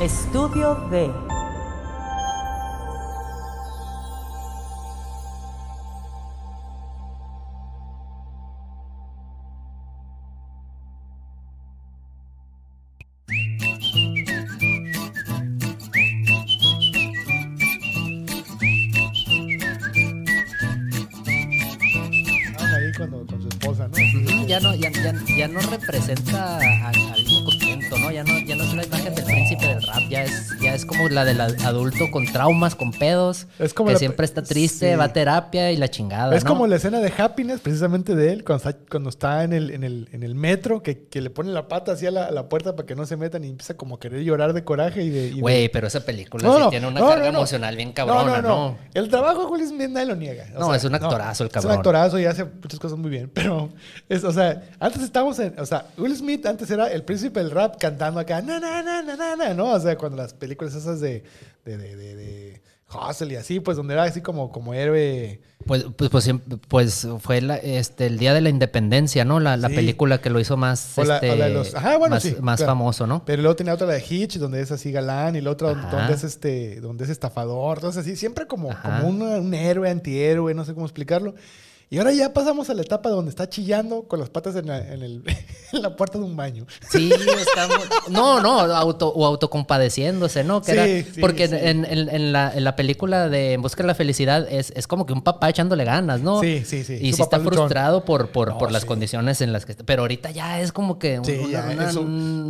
Estudio B. la del ad- adulto con traumas, con pedos, Es como que la- siempre está triste, sí. va a terapia y la chingada. Es ¿no? como la escena de Happiness, precisamente de él, cuando está, cuando está en, el, en, el, en el metro, que, que le pone la pata hacia la, a la puerta para que no se metan y empieza como a querer llorar de coraje y de... Güey, pero esa película No, sí no, tiene una no, carga no, no. emocional bien cabrona, ¿no? El trabajo de Will Smith nadie lo niega. O No, es un actorazo el Es cabrón. un actorazo y hace muchas cosas muy bien. Pero, es, o sea, antes estábamos en. O sea, Will Smith antes era el príncipe del rap cantando acá, na, na, na, na, na, na, ¿no? O sea, cuando las películas esas de. De, de, de, de Hustle y así, pues donde era así como, como héroe. Pues, pues, pues, pues fue la- este, el Día de la Independencia, ¿no? La, la Sí. película que lo hizo más, O la- este, o la de los- Ajá, bueno, más, sí, más claro. famoso, ¿no? Pero luego tenía otra la de Hitch, donde es así galán, y la otra donde- Ajá. donde es este, donde es estafador, entonces así, siempre como, Ajá. como una- un héroe, antihéroe, no sé cómo explicarlo. Y ahora ya pasamos a la etapa donde está chillando con las patas en la, en el- en la puerta de un baño. Sí, estamos. No, no, auto, o autocompadeciéndose, ¿no? Que Sí, era- sí, porque sí. En, la, en la película de En Busca de la Felicidad es, es como que un papá echándole ganas, ¿no? Sí, sí, sí. Y sí está luchón. frustrado por, por, No, por las condiciones en las que está. Pero ahorita ya es como que Sí, una- ya una- un-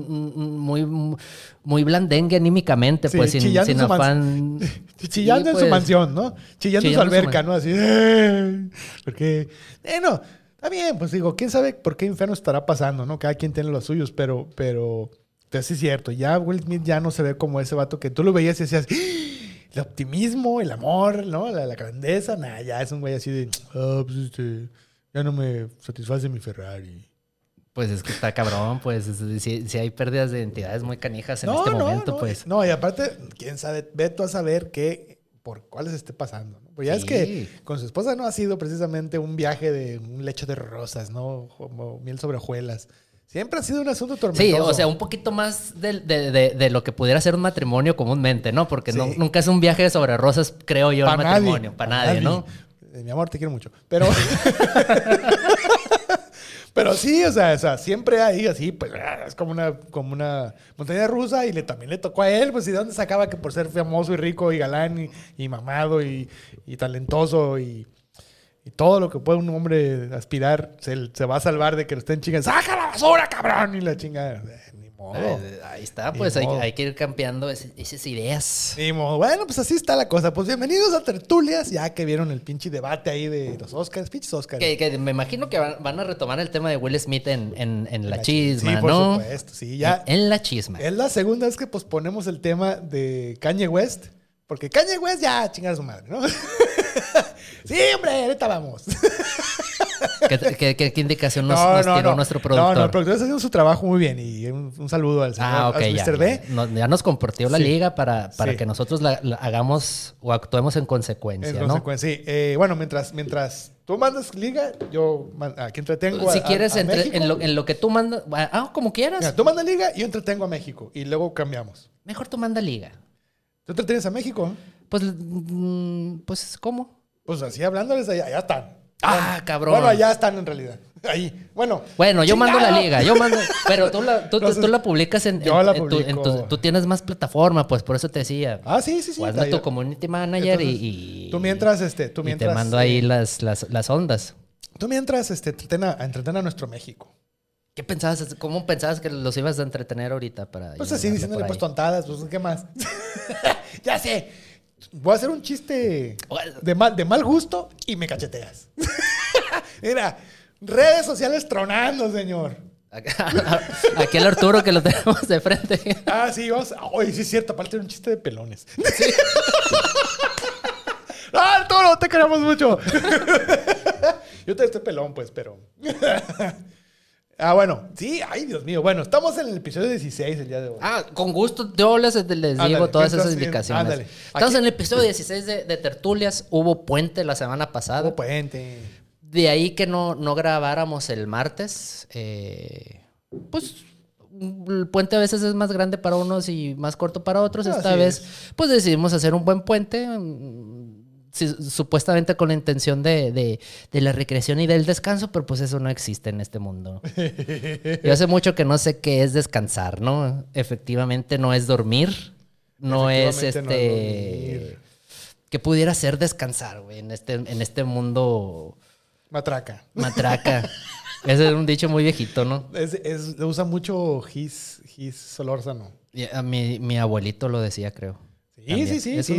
un- un- muy, muy blandengue anímicamente, Sí, pues sin, chillando sin afán. Chillando Sí, en su pues. mansión, ¿no? Chillando, en su alberca, ¿no? Así. "Eh", Porque, bueno, está bien, pues digo, quién sabe por qué infierno estará pasando, ¿no? Cada quien tiene los suyos, pero, pero, pero sí es cierto. Ya Will Smith ya no se ve como ese vato que tú lo veías y decías, "Ah, el optimismo, el amor, ¿no? La, la grandeza, nada, ya es un güey así de, ah, pues este, ya no me satisface mi Ferrari. Pues es que está cabrón, pues es- si, si hay pérdidas de identidades muy canijas en no, este no, momento, no, pues. No, y aparte, quién sabe, ve tú a saber qué, por cuáles esté pasando. ¿no? Pues ya es Sí. que con su esposa no ha sido precisamente un viaje de un lecho de rosas, ¿no? Como miel sobre hojuelas. Siempre ha sido un asunto tormentoso. Sí, o sea, un poquito más de, de- de- de lo que pudiera ser un matrimonio comúnmente, ¿no? Porque no- Sí. nunca es un viaje sobre rosas, creo yo, Pa' el matrimonio. Para pa' nadie, ¿no? Mi amor, te quiero mucho. Pero. Pero sí, o sea, o sea, siempre ahí así, pues ah, es como una, como una montaña rusa y le, también le tocó a él, pues y de dónde sacaba que por ser famoso y rico y galán y, y mamado y, talentoso y, todo lo que puede un hombre aspirar, se, se va a salvar de que lo estén chingando. ¡Saca la basura, cabrón! Y la chinga, eh, ahí está, pues hay, hay que ir campeando esas ideas. Bueno, pues así está la cosa. Pues bienvenidos a Tertulias, ya que vieron el pinche debate ahí de los Oscars, pinches Oscars. Que, que me imagino que van, van a retomar el tema de Will Smith en, en- en la, La chisma, sí, por ¿no? supuesto, sí, ya. En, en la chisma. Es la segunda vez que posponemos el tema de Kanye West. Porque Kanye West ya chingar a su madre, ¿no? sí, hombre, ahorita vamos. ¿Qué, qué- qué- qué indicación nos, nos tiró nuestro productor? No, no, el productor está haciendo su trabajo muy bien. Y un, un saludo al señor Ah, ok, al ya. Mr. Ya, No- ya nos compartió la Sí. liga para, para Sí. que nosotros la, la hagamos o actuemos en consecuencia, En ¿no? consecuencia, sí. Eh, bueno, mientras, mientras tú mandas liga, yo aquí entretengo a- Si a- quieres, a entre- México. en, lo, en lo que tú mandas, ah, como quieras. Mira, tú mandas liga y yo entretengo a México. Y luego cambiamos. Mejor tú manda liga. ¿Tú entretienes a México? Pues, mm, pues, ¿cómo? Pues así hablándoles, allá, allá están. Ah, cabrón. Bueno, allá están en realidad. Ahí. Bueno. Bueno, yo mando la liga, yo mando, pero tú la, tú, tú- Entonces, tú la publicas en, yo en- la en tu- en tu- tú tienes más plataforma, pues por eso te decía. Ah, sí, sí, sí. hazme tu community manager y- Entonces, y, Tú mientras, este, tú y mientras. te mando ahí eh, las, las, las ondas. Tú mientras, este, entreten a, entretener a nuestro México. ¿Qué pensabas? ¿Cómo pensabas que los ibas a entretener ahorita para Pues así diciéndole pues tontadas, pues ¿qué más? ya sé. Voy a hacer un chiste de mal, de mal gusto y me cacheteas. Mira, redes sociales tronando, señor. Aquí el Arturo que lo tenemos de frente. Ah, sí, vamos. Oye, sí es cierto, aparte era un chiste de pelones. ¡Ah, Arturo, te queremos mucho! Yo te estoy pelón, pues, pero. Ah, bueno, sí, ay, Dios mío. Bueno, estamos en el episodio 16 el día de hoy. Ah, con gusto yo les, les digo Ándale, todas esas indicaciones. ándale. Estamos Aquí- en el episodio 16 de, de Tertulias. Hubo puente la semana pasada. Hubo puente. De ahí que no, no grabáramos el martes. eh, pues el puente a veces es más grande para unos y más corto para otros. Esta Así vez, es. pues decidimos hacer un buen puente, supuestamente con la intención de, de- de la recreación y del descanso, pero pues eso no existe en este mundo. Yo hace mucho que no sé qué es descansar, ¿no? Efectivamente no es dormir, no es este... no es dormir. que pudiera ser descansar, güey, en este, en este mundo Matraca. matraca. Ese es un dicho muy viejito, ¿no? Es, es- usa mucho Gis, Gis Solórzano. Mi, mi abuelito lo decía, creo. Sí, sí, sí. Es,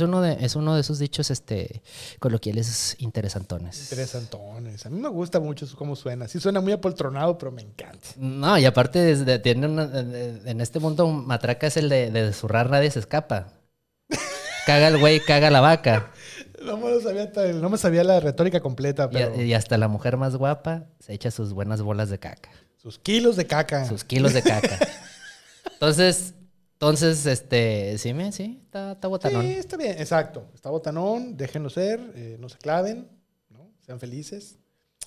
un- uno de, es uno de esos dichos este, coloquiales interesantones. Interesantones. A mí me gusta mucho cómo suena. Sí suena muy apoltronado, pero me encanta. No, y aparte desde- tiene una- en este mundo matraca es el de, de zurrar, nadie se escapa. Caga el güey, caga la vaca. No me, lo sabía, no me sabía la retórica completa, Y, pero y hasta la mujer más guapa se echa sus buenas bolas de caca. sus kilos de caca. Sus kilos de caca. Entonces, entonces, este, sí, me, sí, está, botanón. Sí, está bien, exacto. Está botanón, déjenlo ser, eh, no se claven, ¿no? Sean felices.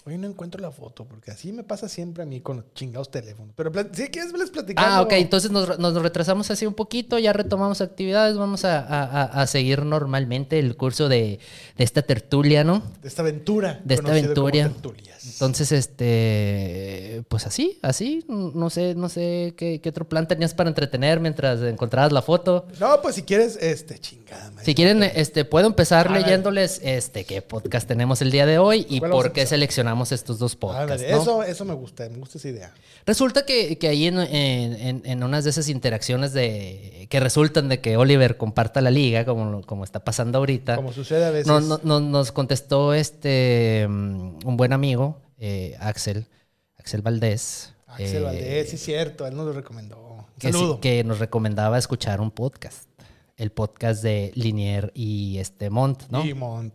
Hoy no encuentro la foto, porque así me pasa siempre a mí con los chingados teléfonos. Pero si quieres, les platicando. Ah, ok, entonces nos, nos retrasamos así un poquito, ya retomamos actividades, vamos a, a- a- seguir normalmente el curso de, de esta tertulia, ¿no? De esta aventura. De esta aventura. Entonces, este, pues así, así, no sé, no sé qué, qué otro plan tenías para entretener mientras encontrabas la foto. No, pues si quieres, este, chingada. madre. Si quieren, este, puedo empezar leyéndoles, este, qué podcast tenemos el día de hoy y ¿Cuál vamos a por qué empezar? Seleccionamos estos dos podcasts, Ándale, ¿no? eso, eso me gusta, me gusta esa idea. Resulta que, que ahí en, en, en- unas de esas interacciones de que resultan de que Oliver comparta la liga, como, como está pasando ahorita, Como sucede a veces. no- no- no- nos contestó este mm, un buen amigo, eh, Axel, Axel Valdés. Axel eh, Valdés, sí, cierto, él nos lo recomendó. Que, saludo. que nos recomendaba escuchar un podcast, el podcast de Linier y este Mont, ¿no? Y Mont.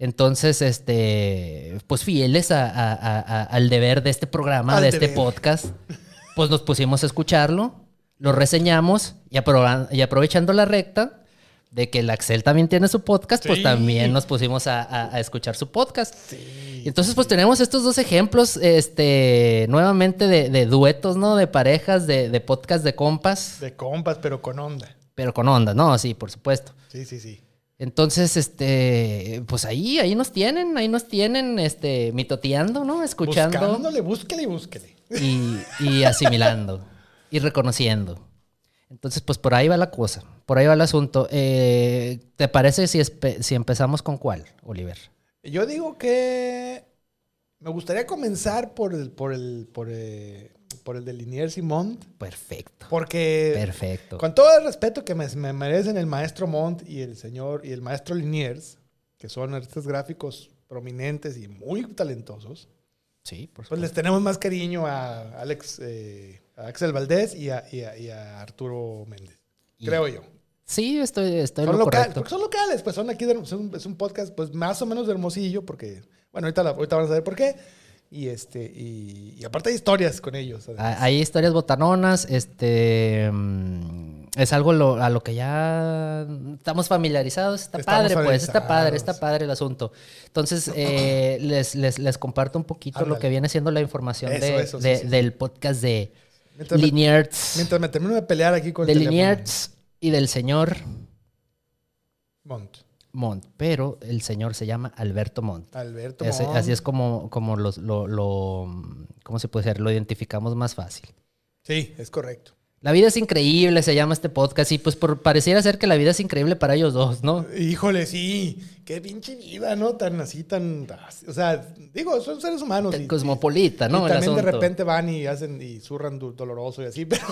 Entonces, este, pues fieles a- a- a- a- al deber de este programa, Al de este podcast, pues nos pusimos a escucharlo, lo reseñamos y, y aprovechando la recta de que el Axel también tiene su podcast, pues Sí. también nos pusimos a, escuchar su podcast. Y Entonces, pues tenemos estos dos ejemplos, este, nuevamente de, de duetos, ¿no? De parejas, de, de podcast de compas, De compas, pero con onda. pero con onda, ¿no? Sí, por supuesto. Sí, sí, sí. Entonces, este, pues ahí, ahí nos tienen, ahí nos tienen, este, mitoteando, ¿no? Escuchando Buscándole, búsquele y búsquele. y, y asimilando y reconociendo. Entonces, pues por ahí va la cosa, por ahí va el asunto. Eh, ¿Te parece si, si empezamos con cuál, Oliver? Yo digo que me gustaría comenzar por el, por el, por el, por el de Liniers y Mont, Perfecto, porque perfecto. con todo el respeto que me, me merecen el maestro Mont y el señor y el maestro Liniers, que son artistas gráficos prominentes y muy talentosos, Sí, por pues supuesto. les tenemos más cariño a Alex, eh, a Axel Valdés y a, y a- y a Arturo Méndez, Y- creo yo. Sí, estoy, estoy en Son lo locales, correcto. porque son locales, pues son aquí, de- son- es un podcast pues más o menos de hermosillo, porque, bueno, ahorita, la- ahorita van a saber por qué. Y este, y, y aparte hay historias con ellos. además. Hay historias botanonas, este mm, es algo lo- a lo que ya estamos familiarizados, está Estamos padre, pues, está padre, está padre el asunto. Entonces, eh, les, les, les comparto un poquito lo que viene siendo la información Eso, de- eso, sí, de- sí, sí. del podcast de Mientras me- Mientras me termino de pelear aquí con de el y del señor Mont. Montt, pero el señor se llama Alberto Montt. Alberto Montt. así es como, como los- lo, lo, ¿cómo se puede decir? Lo identificamos más fácil. Sí, es correcto. La vida es increíble, se llama este podcast, y pues por, pareciera ser que la vida es increíble para ellos dos, ¿no? Híjole, sí. Qué pinche vida, ¿no? Tan así, tan... O sea, digo, son seres humanos. y- Cosmopolita, y ¿no? El también de repente van y hacen y zurran doloroso y así, pero...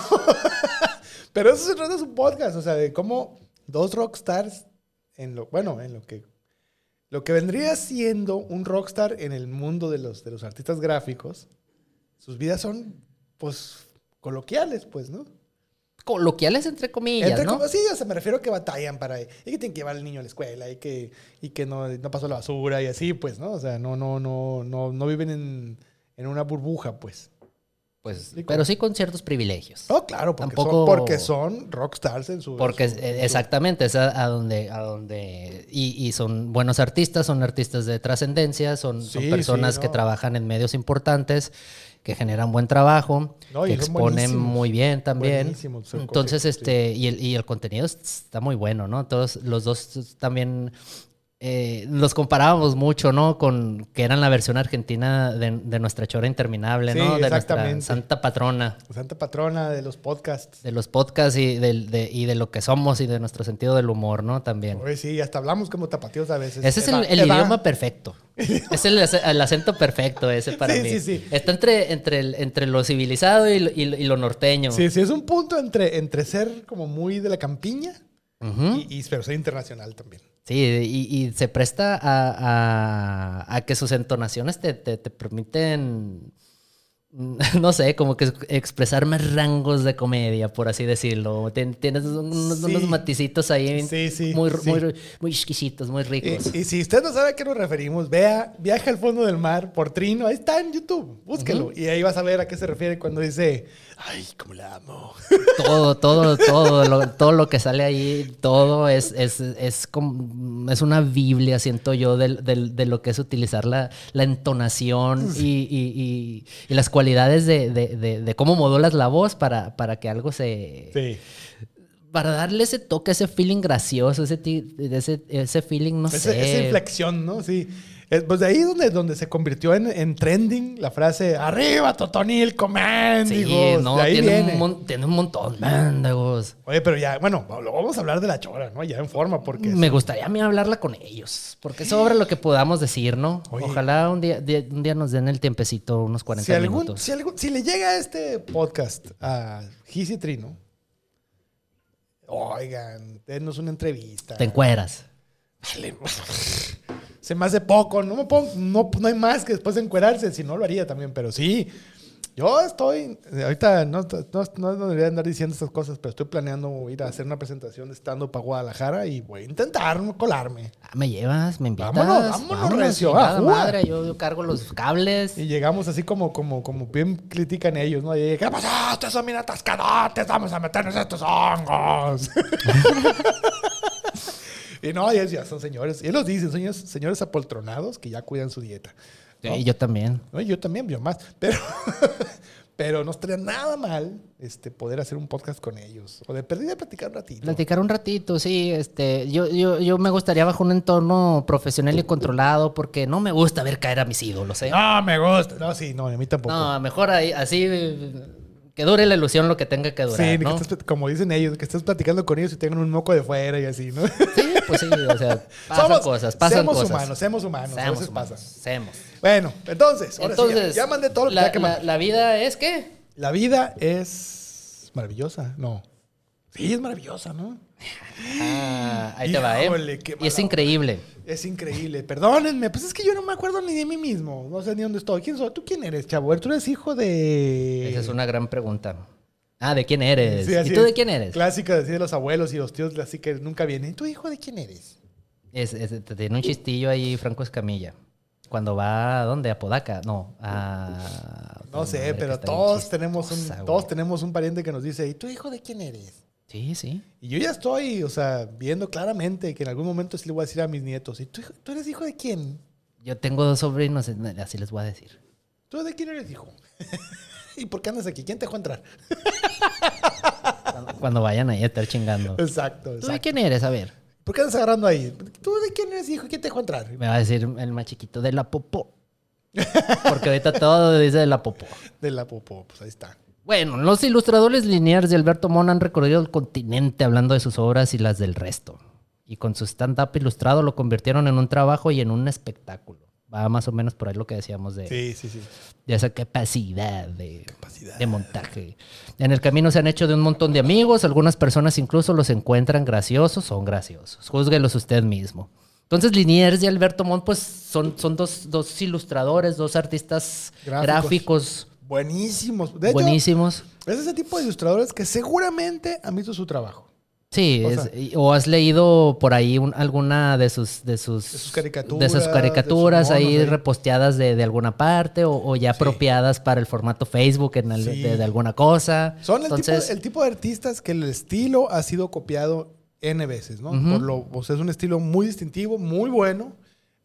pero eso se trata de su podcast, o sea, de cómo dos rockstars en lo... Bueno, en lo que... Lo que vendría siendo un rockstar en el mundo de los, de los artistas gráficos, sus vidas son, pues, coloquiales, pues, ¿no? Coloquiales entre comillas, Entre ¿no? sí, o sea, me refiero a que batallan para... Y que tienen que llevar al niño a la escuela y que, y que no, no pasó la basura y así, pues, ¿no? O sea, no, no, no, no, no viven en, en una burbuja, pues. Pues, pero sí con ciertos privilegios. No, claro, porque, Tampoco- son, porque son rockstars en su... Porque en su- exactamente, es a, a donde, a donde y, y son buenos artistas, son artistas de trascendencia, son, son Sí, personas sí, que trabajan en medios importantes, que generan buen trabajo, No, que exponen muy bien también. Entonces, este, y el, y el contenido está muy bueno, ¿no? Todos los dos también eh, los comparábamos mucho, ¿no? Con que eran la versión argentina de, de nuestra chora interminable, Sí, ¿no? De nuestra santa patrona Santa patrona de los podcasts. de los podcasts y, de, y de lo que somos y de nuestro sentido del humor, ¿no? También. Oye, sí, hasta hablamos como tapatíos a veces. Ese es el, idioma perfecto. Es el, ac- el acento perfecto ese para Sí, mí. sí, sí. Está entre, entre, el- entre lo civilizado y lo, y lo- y lo norteño. Sí, sí, es un punto entre, entre ser como muy de la campiña y, y- pero ser internacional también. Sí, y, y se presta a, a- a que sus entonaciones te, te- te permiten, no sé, como que expresar más rangos de comedia, por así decirlo. Tien- Tienes unos, Sí. unos maticitos ahí Sí, sí, muy, muy, muy exquisitos, muy ricos. Y, y si usted no sabe a qué nos referimos, vea Viaje al fondo del mar por Trino. Ahí está en YouTube. Búsquelo. Y ahí vas a ver a qué se refiere cuando dice, ay, cómo la amo. Todo, todo, todo, lo, todo lo que sale ahí, todo es, es, es, como, es una biblia, siento yo, del- de, lo que es utilizar la, la entonación y, y- y- y las cualidades de, de- de- de cómo modulas la voz para, para que algo se... Sí. Para darle ese toque, ese feeling gracioso, ese, ese, ese feeling, no Ese- sé. Esa inflexión, ¿no? Sí. Pues de ahí donde, donde se convirtió en, en trending la frase ¡Arriba, Totonilco, Sí, mendigos! no, de ahí tiene viene. un, mon- tiene un montón, mendigos. Oye, pero ya, bueno, lo vamos a hablar de la chora, ¿no? Ya en forma, porque... Me gustaría a mí hablarla con ellos, porque sobra lo que podamos decir, ¿no? Oye. Ojalá un día, un día nos den el tiempecito, unos 40 si, algún, minutos. si, algún- si le llega este podcast a Gis y Trino, oigan, denos una entrevista. Te encueras. Vale. Se me hace poco, no me pongo, no, no hay más que después de encuerarse, si no lo haría también, pero sí. Yo estoy, ahorita no, no, no debería andar diciendo estas cosas, pero estoy planeando ir a hacer una presentación de stand-up a Guadalajara y voy a intentar colarme. Ah, ¿Me llevas? ¿Me invitas? Vámonos, vámonos, recio, ah, juga. madre, yo, yo cargo los cables. Y llegamos así como, como, como bien critican ellos, ¿no? Y, ¿Qué pasó? Ustedes son bien atascadotes, vamos a meternos estos hongos. y no, ya, ya son señores. Y ellos dicen, señores, señores apoltronados que ya cuidan su dieta. ¿no? Sí, yo también. No, yo también, yo más. Pero, pero no estaría nada mal este, poder hacer un podcast con ellos. O de perdida platicar un ratito. Platicar un ratito, sí. Este, yo, yo, yo me gustaría bajo un entorno profesional y controlado porque no me gusta ver caer a mis ídolos, ¿eh? No, me gusta. No, sí, no, a mí tampoco. No, mejor ahí, así que dure la ilusión lo que tenga que durar, sí, ni ¿no? que estés, como dicen ellos, que estés platicando con ellos y tengan un moco de fuera y así, ¿no? Sí, pues sí, o sea, pasan Somos- cosas, pasan seamos cosas. humanos, seamos humanos, a veces humanos, pasa. Seamos. Bueno, entonces, ahora sí, Entonces, ya, ya mandé todo lo que la, tenía que la- mandar. la vida es qué? La vida es maravillosa, no. Sí, es maravillosa, ¿no? Ah, ahí te va, ¿eh? Y es increíble. Es increíble. Perdónenme, pues es que yo no me acuerdo ni de mí mismo. No sé ni dónde estoy. ¿Quién soy? ¿Tú quién eres, chavo? Tú eres hijo de... Esa es una gran pregunta. Ah, ¿de quién eres? Sí, ¿Y tú es. de quién eres? Clásica de, así de los abuelos y los tíos, así que nunca vienen. ¿Tú hijo de quién eres? Es, tiene un chistillo ahí Franco Escamilla. Cuando va, ¿a dónde? ¿A Podaca? No, a... No sé, pero todos tenemos, un, todos tenemos un pariente que nos dice, ¿y tú hijo de quién eres? Sí, sí. Y yo ya estoy, o sea, viendo claramente que en algún momento sí le voy a decir a mis nietos, ¿y tú, tú eres hijo de quién? Yo tengo dos sobrinos, así les voy a decir. ¿Tú de quién eres hijo? ¿Y por qué andas aquí? ¿Quién te dejó entrar? Cuando, cuando vayan ahí a estar chingando. Exacto, ¿Tú de exacto. quién eres? A ver. ¿Por qué andas agarrando ahí? ¿Tú de quién eres hijo? ¿Quién te dejó entrar? Me va a decir el más chiquito de la popó. Porque ahorita todo dice de la popó. De la popó, pues ahí está. Bueno, los ilustradores lineares de Alberto Mon han recorrido el continente hablando de sus obras y las del resto. Y con su stand-up ilustrado lo convirtieron en un trabajo y en un espectáculo. Va más o menos por ahí lo que decíamos de, Sí, sí, sí. de esa capacidad de, Capacidad. de montaje. En el camino se han hecho de un montón de amigos, algunas personas incluso los encuentran graciosos, son graciosos. Júzguelos usted mismo. Entonces, Liniers y Alberto Montt, pues son, son dos, dos ilustradores, dos artistas Gráficos. gráficos, Buenísimos. De hecho, buenísimos. es ese tipo de ilustradores que seguramente han visto su trabajo. Sí, O has leído por ahí un- alguna de sus, de sus, De sus caricaturas, de sus de caricaturas sus monos ahí reposteadas de, de alguna parte o, o ya Sí. apropiadas para el formato Facebook en el- Sí. de, alguna cosa. Son el, tipo, el tipo de artistas que el estilo ha sido copiado N veces, ¿no? Por lo, o sea, es un estilo muy distintivo, muy bueno.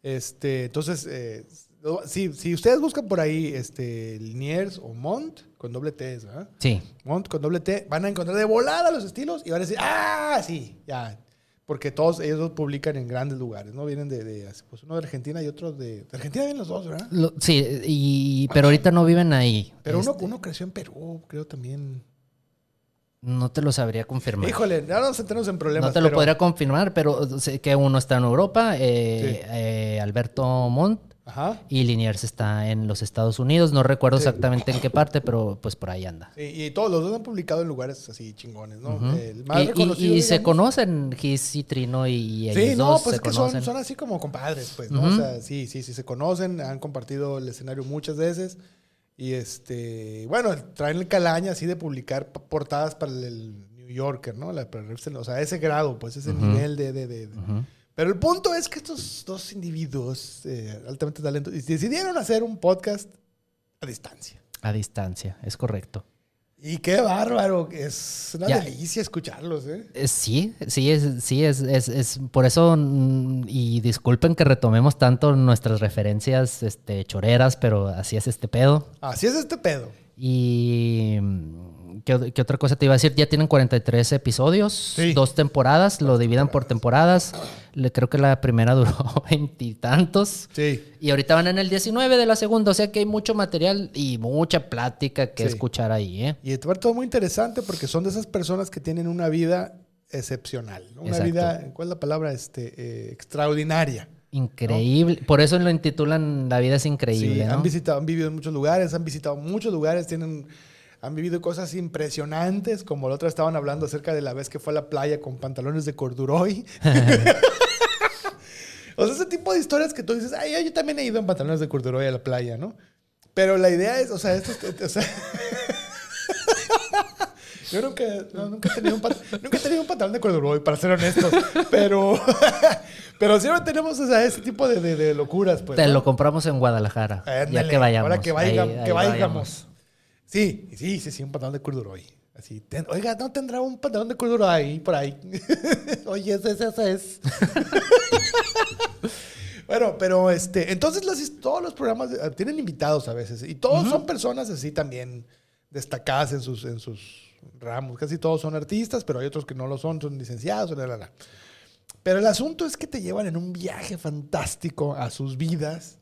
Este, entonces, eh, si, si ustedes buscan por ahí este, Liniers o Mont, con doble T, ¿verdad? sí, Mont con doble T, van a encontrar de volada los estilos y van a decir, ah, sí, ya. Porque todos ellos los publican en grandes lugares, ¿no? Vienen de, de, pues uno de Argentina y otro de... De Argentina vienen los dos, ¿verdad? Lo- sí, y, pero ahorita no viven ahí. Pero uno, Este, uno creció en Perú, creo también. No te lo sabría confirmar. Híjole, ahora nos entramos en problemas. No te lo podría confirmar, pero sé que uno está en Europa, eh, Sí. eh, Alberto Montt, Ajá. y Liniers está en los Estados Unidos. No recuerdo Sí. exactamente en qué parte, pero pues por ahí anda. Sí, y todos los dos han publicado en lugares así chingones, ¿no? El más Y- reconocido, y se conocen, Gis y Trino, y ellos Sí, no, dos pues se es que son, son así como compadres, pues, ¿no? O sea, sí, sí, sí, se conocen, han compartido el escenario muchas veces. Y este, bueno, traen el calaña así de publicar portadas para el, New Yorker, ¿no? La, para o sea, ese grado, pues, ese nivel de, de, de- de-. Pero el punto es que estos dos individuos eh, altamente talentosos decidieron hacer un podcast a distancia. A distancia, es correcto. Y qué bárbaro, es una Ya. delicia escucharlos, ¿eh? Eh, Sí, sí, es, sí, es, es, es por eso, mm, y disculpen que retomemos tanto nuestras referencias este, choreras, pero así es este pedo. Así es este pedo. Y mm, ¿qué, qué otra cosa te iba a decir? Ya tienen 43 episodios, Sí. dos temporadas, lo dividan por temporadas. Le, creo que la primera duró veintitantos. Sí. Y ahorita van en el 19 de la segunda, o sea que hay mucho material y mucha plática que Sí. escuchar ahí, ¿eh? Y es todo muy interesante porque son de esas personas que tienen una vida excepcional, ¿no? Una Exacto. vida, ¿cuál es la palabra? Este, eh, extraordinaria. Increíble. Por eso lo intitulan La vida es increíble, Sí, ¿no? han visitado, han vivido en muchos lugares, han visitado muchos lugares, tienen, han vivido cosas impresionantes, como la otra estaban hablando acerca de la vez que fue a la playa con pantalones de corduroy. o sea, ese tipo de historias que tú dices, ay, yo también he ido en pantalones de corduroy a la playa, ¿no? Pero la idea es, o sea, esto, es- o sea, yo nunca, no, nunca, he tenido un nunca he tenido un pantalón de corduroy, para ser honestos, pero, pero siempre tenemos o sea, ese tipo de, de- de locuras, pues. Te ¿no? lo compramos en Guadalajara. ya que vayamos. Ahora que, vaya- Ahí- que ahí vayamos. Sí, sí, sí, sí, un pantalón de corduroy. Así, ten- oiga, ¿no tendrá un pantalón de corduroy ahí, por ahí? Oye, ese, ese, ese es. bueno, pero este, entonces las todos los programas eh, tienen invitados a veces y todos son personas así también destacadas en sus, en sus ramos. Casi todos son artistas, pero hay otros que no lo son, son licenciados, la, la, la. Pero el asunto es que te llevan en un viaje fantástico a sus vidas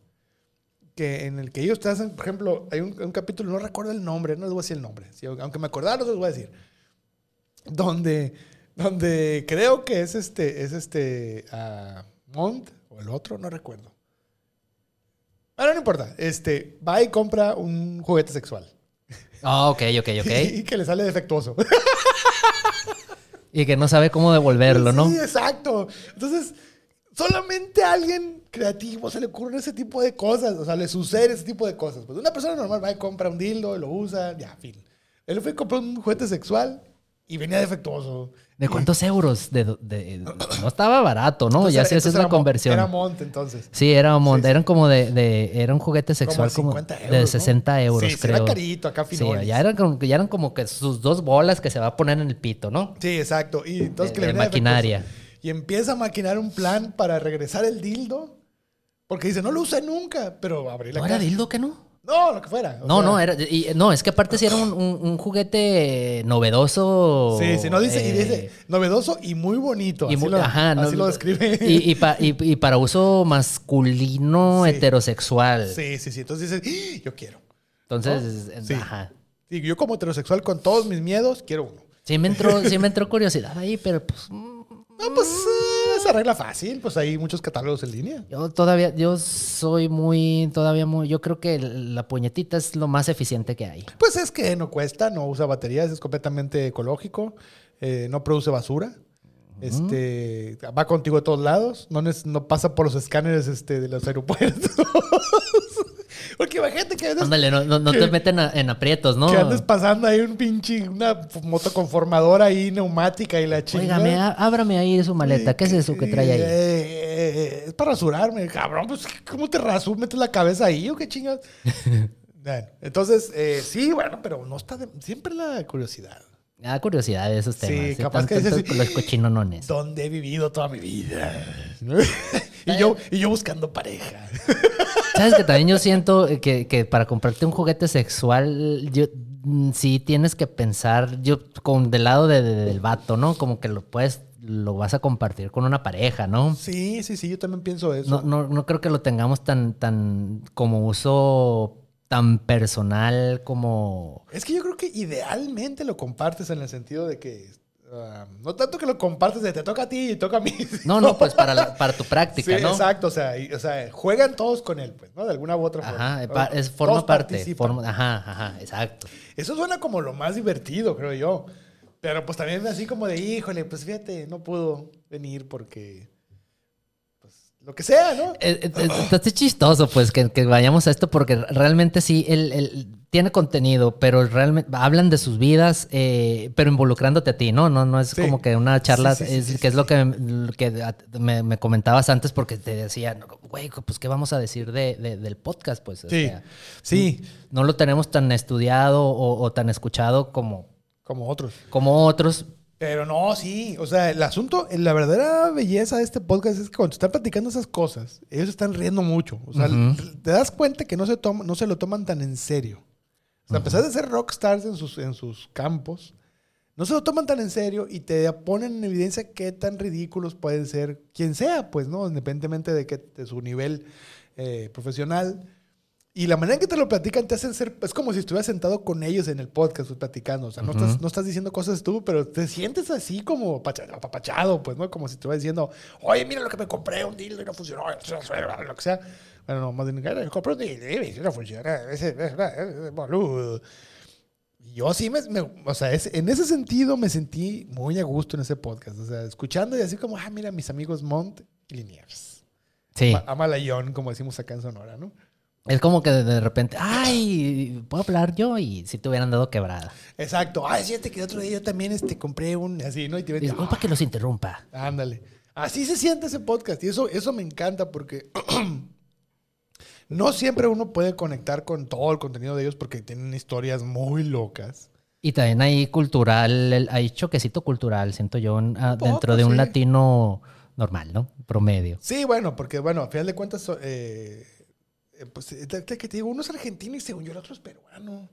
que en el que ellos te hacen, por ejemplo, hay un, un capítulo, no recuerdo el nombre, no les voy a decir el nombre, sí, aunque me acordara, no les voy a decir, donde, donde creo que es este, es este, ah, Mont, o el otro, no recuerdo. Pero no importa, este, va y compra un juguete sexual. Ah, ok, ok, ok. y que le sale defectuoso. y que no sabe cómo devolverlo, ¿no? Sí, exacto. Entonces, solamente alguien creativo se le ocurren ese tipo de cosas. O sea, le sucede ese tipo de cosas. Pues una persona normal va y compra un dildo, lo usa, ya, fin. Él fue y compró un juguete sexual y venía defectuoso. ¿De cuántos euros? De, do- de- no estaba barato, ¿no? Entonces ya la era Mon- conversión. Era Mont, entonces. Sí, era un mon- Sí, sí. eran como de, de- era un juguete sexual como, 50 euros, de ¿no? 60 euros, Sí, sí, creo. era carito, acá Sí, finolis. ya eran, como, ya eran como que sus dos bolas que se va a poner en el pito, ¿no? Sí, exacto. Y entonces De- que le de maquinaria. defectuoso. Y empieza a maquinar un plan para regresar el dildo. Porque dice, no lo usé nunca, pero abrí la ¿No era caja. dildo que no? No, lo que fuera. o No, sea, no, era, y- no, es que aparte sí era un, un- un juguete novedoso. Sí, sí, no dice, y eh, dice novedoso y muy bonito. y así mu- lo, ajá, no, así lo describe. Y, y pa- y- y para uso masculino Sí. heterosexual. sí, sí, sí. Entonces dice, "Ah, yo quiero. Entonces, ¿No? Sí. ajá. Sí, yo como heterosexual con todos mis miedos, quiero uno. Sí me entró, sí me entró curiosidad ahí, pero pues mm, No, pues eh, se arregla fácil. Pues hay muchos catálogos en línea. yo todavía, yo soy muy, todavía muy, yo creo que la puñetita es lo más eficiente que hay. Pues es que no cuesta, no usa baterías, es completamente ecológico, eh, no produce basura. Este, va contigo a todos lados, no, no pasa por los escáneres este, de los aeropuertos. Porque imagínate que Ándale, no, no, no te meten a- en aprietos, ¿no? que andes pasando ahí un pinche, una motoconformadora ahí neumática y la chingada. Óigame, á- ábrame ahí su maleta. ¿Qué es eso que trae ahí? Eh, eh, eh, es para rasurarme, cabrón. Pues, ¿cómo te rasuras? ¿Metes la cabeza ahí o qué chingas? bueno, entonces, eh, sí, bueno, pero no está de- siempre la curiosidad. Ah, curiosidad de esos Sí, temas. capaz que dices Los cochinonones. ¿Dónde he vivido toda mi vida? y, yo, y yo buscando pareja. ¿Sabes que también yo siento que, que para comprarte un juguete sexual, yo mm, sí tienes que pensar, yo con del lado de- de- del vato, ¿no? Como que lo puedes, lo vas a compartir con una pareja, ¿no? Sí, sí, sí, yo también pienso eso. No, no, no creo que lo tengamos tan, tan como uso tan personal como. Es que yo creo que idealmente lo compartes en el sentido de que. ah, no tanto que lo compartes de te toca a ti y toca a mí. No, no, pues para, la- para tu práctica, Sí, ¿no? exacto. O sea, y- o sea, juegan todos con él, pues, ¿no? De alguna u otra forma. Ajá, es, Todos forma parte. forma- ajá, ajá, exacto. Eso suena como lo más divertido, creo yo. Pero pues también así como de, híjole, pues fíjate, no pudo venir porque. Lo que sea, ¿no? Eh, eh, eh, Está chistoso, pues, que, que vayamos a esto, porque realmente sí, él, él tiene contenido, pero realmente hablan de sus vidas, eh, pero involucrándote a ti, ¿no? No, no es Sí. como que una charla, Sí, sí, sí, es, que es lo que, lo que a- me, me comentabas antes, porque te decía, güey, pues, ¿qué vamos a decir de, de- del podcast? Pues, o Sí. sea, Sí, no lo tenemos tan estudiado o, o tan escuchado como, como otros. como otros. Pero no, sí. O sea, el asunto, la verdadera belleza de este podcast es que cuando están platicando esas cosas, ellos están riendo mucho. O sea, te das cuenta que no se, toma- no se lo toman tan en serio. O sea, a pesar de ser rockstars en sus, en sus campos, no se lo toman tan en serio y te ponen en evidencia qué tan ridículos pueden ser quien sea, pues, ¿no? Independientemente de, que, de su nivel eh, profesional. Y la manera en que te lo platican te hacen ser, es como si estuvieras sentado con ellos en el podcast pues, platicando. O sea, no, Ujú. estás, no estás diciendo cosas tú, pero te sientes así como pacha- apapachado, pues, ¿no? Como si estuvieras diciendo, oye, mira lo que me compré, un dildo y no funcionó, lo que sea. Bueno, no, más bien, "Ay, compré un dildo y no funciona, boludo. Yo sí me, me- o sea, es- en ese sentido me sentí muy a gusto en ese podcast. O sea, escuchando y así como, ah, mira, mis amigos Mont y Liniers. Sí. A Malayón, como decimos acá en Sonora, ¿no? Es como que de, repente, ay, puedo hablar yo y si te hubieran dado quebrada. Exacto. Ay, fíjate que el otro día yo también este, compré un así, ¿no? Y te Disculpa que los interrumpa. "Ah, ándale. Así se siente ese podcast. Y eso, eso me encanta porque no siempre uno puede conectar con todo el contenido de ellos porque tienen historias muy locas. Y también hay cultural, hay choquecito cultural, siento yo, ah, poco, dentro de un sí. latino normal, ¿no? Promedio. Sí, bueno, porque bueno, a final de cuentas, eh, pues eh, te, te- que te digo, uno es argentino y según yo el otro es peruano.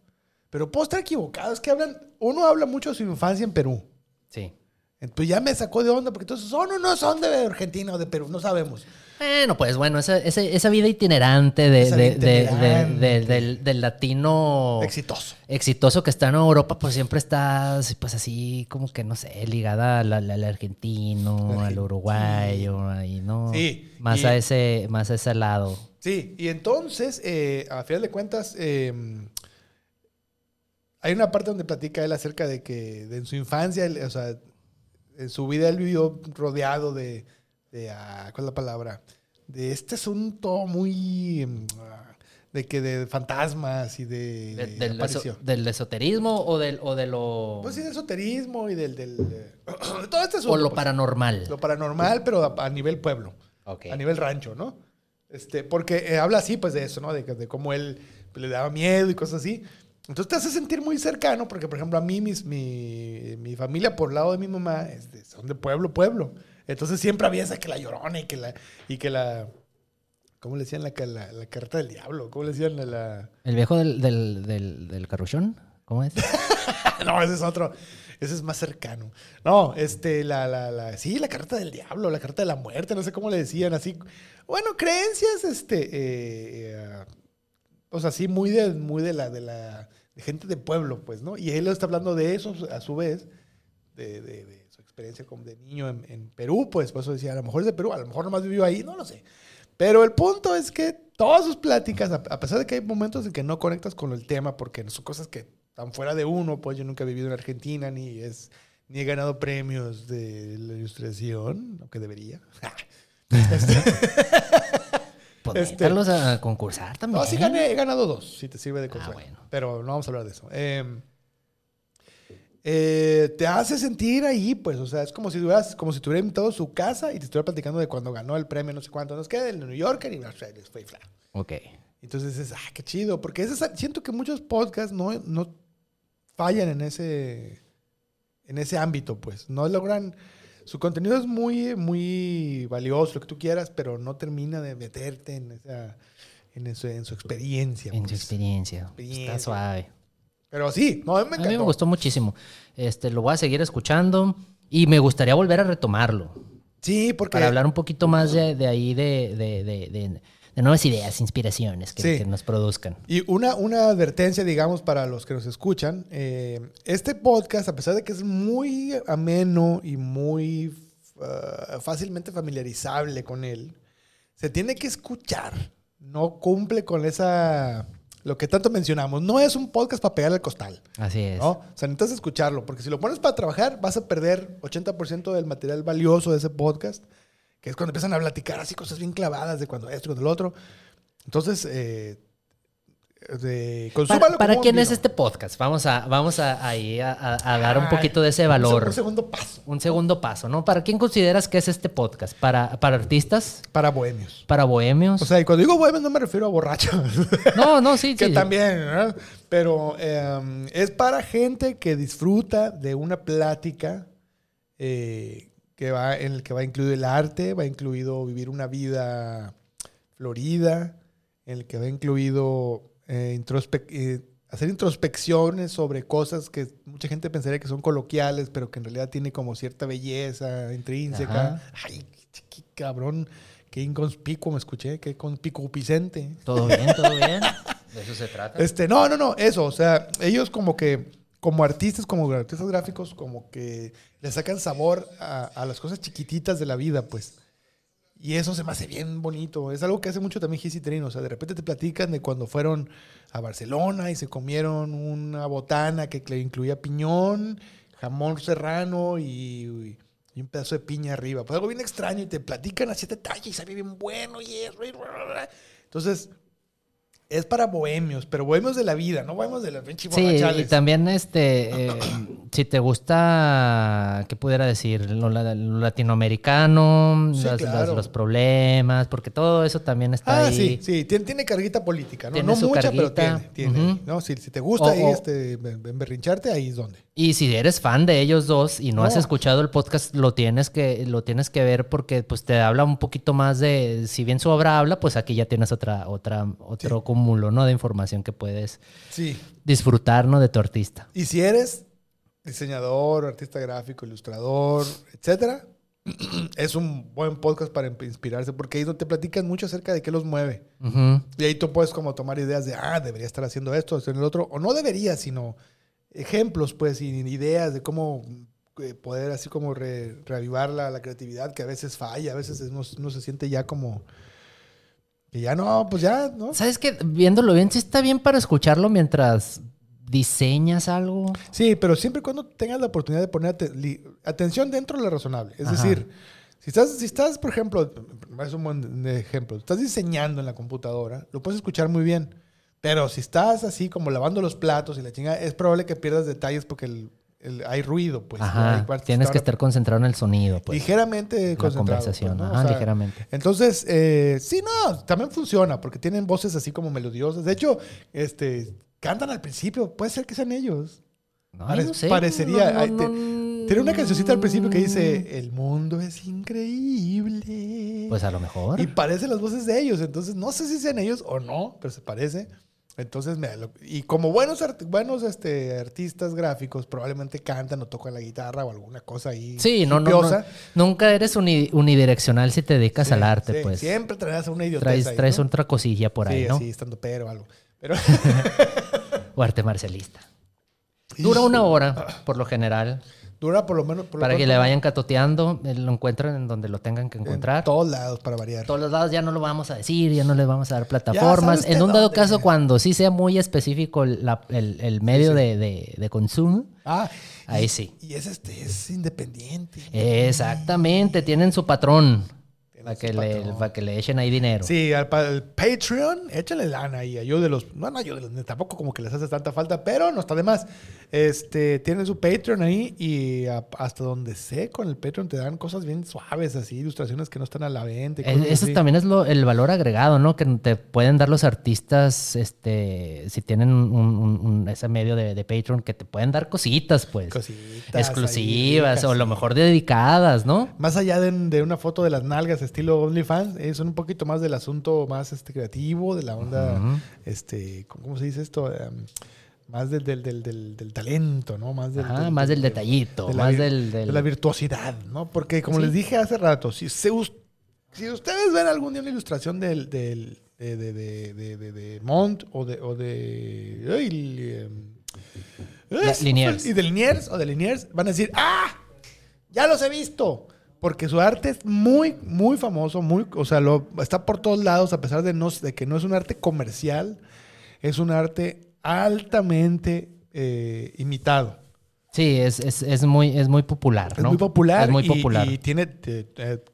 Pero puedo estar equivocado. Es que hablan, uno habla mucho de su infancia en Perú. Sí. Entonces ya me sacó de onda porque entonces son o no son de Argentina o de Perú, no sabemos. Bueno, pues bueno, esa, esa, esa vida itinerante, de, Esa de- vida de- de- itinerante. de- del, del latino Exitoso. exitoso que está en Europa, pues siempre está pues así como que no sé, ligada al, al- al argentino, al uruguayo, ahí, ¿no? Sí, Más y- a ese, más a ese lado. Sí, y entonces, eh, a final de cuentas, eh, hay una parte donde platica él acerca de que de en su infancia, él, o sea, en su vida él vivió rodeado de, de ah, ¿cuál es la palabra? De este asunto muy, mm, ah, de que de fantasmas y de, De- del, eso- aparición. del esoterismo o, del, o de lo, Pues sí, del esoterismo y del, del de todo este asunto. o lo pues. paranormal. Lo paranormal, pero a, a nivel pueblo. A nivel rancho, ¿no? Este, porque eh, habla así, pues, de eso, ¿no? De, de cómo él pues, le daba miedo y cosas así. Entonces te hace sentir muy cercano, porque, por ejemplo, a mí, mis, mi, mi familia por el lado de mi mamá es de- son de pueblo, pueblo. Entonces siempre había esa que la llorona y que la, y que la, ¿cómo le decían? La, la, la carta del diablo, ¿cómo le decían? La, la- ¿El viejo del, del, del, del carruchón? ¿Cómo es? no, ese es otro, ese es más cercano. No, este, la, la, sí, la carta del diablo, la carta de la muerte, no sé cómo le decían, así. Bueno, creencias, este, eh, eh, o sea, sí, muy de, muy de la, de la, gente de pueblo, pues, ¿no? Y él está hablando de eso, a su vez, de, su experiencia como de niño en, en Perú, pues, por eso decía, a lo mejor es de Perú, a lo mejor nomás vivió ahí, no lo sé. Pero el punto es que todas sus pláticas, a a pesar de que hay momentos en que no conectas con el tema, porque son cosas que están fuera de uno, pues yo nunca he vivido en Argentina, ni, es, ni he ganado premios de la ilustración, aunque debería. Este, pues Este- a concursar también. No, sí gané, he ganado dos, si te sirve de consuelo. bueno. Pero no vamos a hablar de eso. Eh, eh, te hace sentir ahí, pues, o sea, es como si tuvieras, como si tuviera invitado a su casa y te estuviera platicando de cuando ganó el premio, no sé cuánto, nos queda el New Yorker y fue fla. Ok. Entonces es, ah, qué chido, porque es- siento que muchos podcasts no, no fallan en ese, en ese ámbito, pues, no logran, su contenido es muy, muy valioso, lo que tú quieras, pero no termina de meterte en esa, en, eso- en su experiencia. En tu pues. experiencia. Experiencia. Está suave. Pero sí, no, a mí me A mí encantó. me gustó muchísimo. Este, lo voy a seguir escuchando y me gustaría volver a retomarlo Sí, porque para hablar un poquito más de, de ahí de, de- de- de- nuevas ideas, inspiraciones que, Sí. que nos produzcan. Y una, una advertencia, digamos, para los que nos escuchan. eh, este podcast, a pesar de que es muy ameno y muy ah, fácilmente familiarizable con él, se tiene que escuchar. No cumple con esa... Lo que tanto mencionamos. No es un podcast para pegarle al costal. Así es. ¿no? O sea, necesitas escucharlo, porque si lo pones para trabajar, vas a perder 80% del material valioso de ese podcast, que es cuando empiezan a platicar así cosas bien clavadas de cuando esto y cuando lo otro. Entonces, eh, de, ¿Para, para quién es este podcast? Vamos a, vamos a, ahí a, a- a dar un poquito de ese valor. Un segundo paso Un segundo paso, ¿no? ¿Para quién consideras que es este podcast? ¿Para, para artistas? para bohemios. ¿Para bohemios? O sea, y cuando digo bohemios no me refiero a borrachos, no, no, sí, que sí. también, ¿no? Pero eh, es para gente que disfruta de una plática eh, que va, en el que va incluido el arte, va incluido vivir una vida florida, en el que va incluido eh, introspe- eh, hacer introspecciones sobre cosas que mucha gente pensaría que son coloquiales, pero que en realidad tiene como cierta belleza intrínseca. Ajá. Ay, qué cabrón, qué inconspicuo me escuché, qué concupiscente. Todo bien, todo bien. De eso se trata. Este, no, no, no, eso, o sea, ellos como que, como artistas, como artistas gráficos, como que le sacan sabor a, a las cosas chiquititas de la vida, pues. Y eso se me hace bien bonito. Es algo que hace mucho también Gis Trino. O sea, de repente te platican de cuando fueron a Barcelona y se comieron una botana que incluía piñón, jamón serrano y, y un pedazo de piña arriba. Pues algo bien extraño y te platican así detalle y sabe bien bueno y eso. y. Entonces, es para bohemios, pero bohemios de la vida, no bohemios de las pinches Sí, y también este, eh, si te gusta, ¿qué pudiera decir? Lo, la- lo latinoamericano, Sí, las- los problemas, porque todo eso también está Ah, ahí. sí, sí, tiene, tiene carguita política, ¿no? Tiene No mucha, pero tiene. tiene. ¿no? Si, si te gusta O- ahí este, ahí es donde. Y si eres fan de ellos dos y no, has escuchado el podcast, lo tienes que lo tienes que ver porque pues te habla un poquito más de si bien su obra habla, pues aquí ya tienes otra otra otro cúmulo, ¿no? de información que puedes Sí. disfrutar, ¿no? de tu artista. Y si eres diseñador, artista gráfico, ilustrador, etcétera, es un buen podcast para inspirarse porque ahí te platican mucho acerca de qué los mueve. Ujú. Y ahí tú puedes como tomar ideas de, ah, debería estar haciendo esto, haciendo el otro, o no debería, sino ejemplos, pues, y ideas de cómo eh, poder así como re- reavivar la, la creatividad que a veces falla, a veces uno, uno se siente ya como que ya no, pues ya, ¿no? ¿Sabes qué? Viéndolo bien, sí está bien para escucharlo mientras diseñas algo. Sí, pero siempre y cuando tengas la oportunidad de poner atención dentro de lo razonable. Es Ajá. decir, si estás, si estás, por ejemplo, es un buen ejemplo, estás diseñando en la computadora, lo puedes escuchar muy bien. Pero si estás así como lavando los platos y la chingada, es probable que pierdas detalles porque el- el- hay ruido, pues. Ajá. Hay partes Tienes que estar concentrado en el sonido, pues. ligeramente la concentrado. conversación. pues, ¿no? Ajá, O sea, ligeramente. entonces, eh, sí, no, también funciona porque tienen voces así como melodiosas. De hecho, este, cantan al principio. Puede ser que sean ellos. No, Pare- no sé. parecería, No, te- Tiene una cancioncita al principio que dice, el mundo es increíble. Pues a lo mejor. y parecen las voces de ellos. Entonces, no sé si sean ellos o no, pero se parece. Entonces, lo- y como buenos, art- buenos este, artistas gráficos, probablemente cantan o tocan la guitarra o alguna cosa ahí. Sí, no, no, no. hipiosa. Nunca eres uni- unidireccional si te dedicas Sí, al arte, sí, pues. Siempre traerás una idiotez Traes, ahí, traes ¿no? otra cosilla por ahí, sí, ¿no? así, estando pero o algo. Pero, O arte marcialista. Dura una hora, por lo general, Dura por lo menos... Por lo para que pronto, le vayan catoteando, eh, lo encuentren en donde lo tengan que En encontrar. todos lados para variar. todos los lados ya no lo vamos a decir, ya no les vamos a dar plataformas. En un dado dónde. caso, cuando sí sea muy específico la- el, el medio sí. De, de- de consumo, Ah, ahí y- sí. Y es este, es independiente. Exactamente, tienen su patrón. Para que, le, para que le echen ahí dinero. Sí, al, para el Patreon, échale lana ahí. Ayúdelos. los. No, no ayúdelos. Tampoco como que les hace tanta falta, pero no está de más. Este, tienen su Patreon ahí y hasta donde sé, con el Patreon te dan cosas bien suaves, así, ilustraciones que no están a la venta. Eso también es lo, el valor agregado, ¿no? Que te pueden dar los artistas, este, si tienen un, ese medio de, Patreon, que te pueden dar cositas, pues. Cositas. Exclusivas o a lo mejor dedicadas, ¿no? Más allá de, una foto de las nalgas estilo OnlyFans, eh, son un poquito más del asunto más este, creativo, de la onda, este, ¿cómo se dice esto? Em, más del, del, del, del, talento, ¿no? Más del, más del detallito, más del, De la virtuosidad, ¿no? Porque como les dije hace rato, si, si ustedes ven algún día una ilustración del, del de, de, de, Mont o de... O de em, Liniers. Y de Liniers o de Liniers van a decir, ¡ah! Ya los he visto. Porque su arte es muy, muy famoso, muy, o sea, lo, está por todos lados, a pesar de, no, de que no es un arte comercial, es un arte altamente eh, imitado. Sí, es, es, es, muy, es muy popular. Es muy popular. Es muy popular. Y, tiene,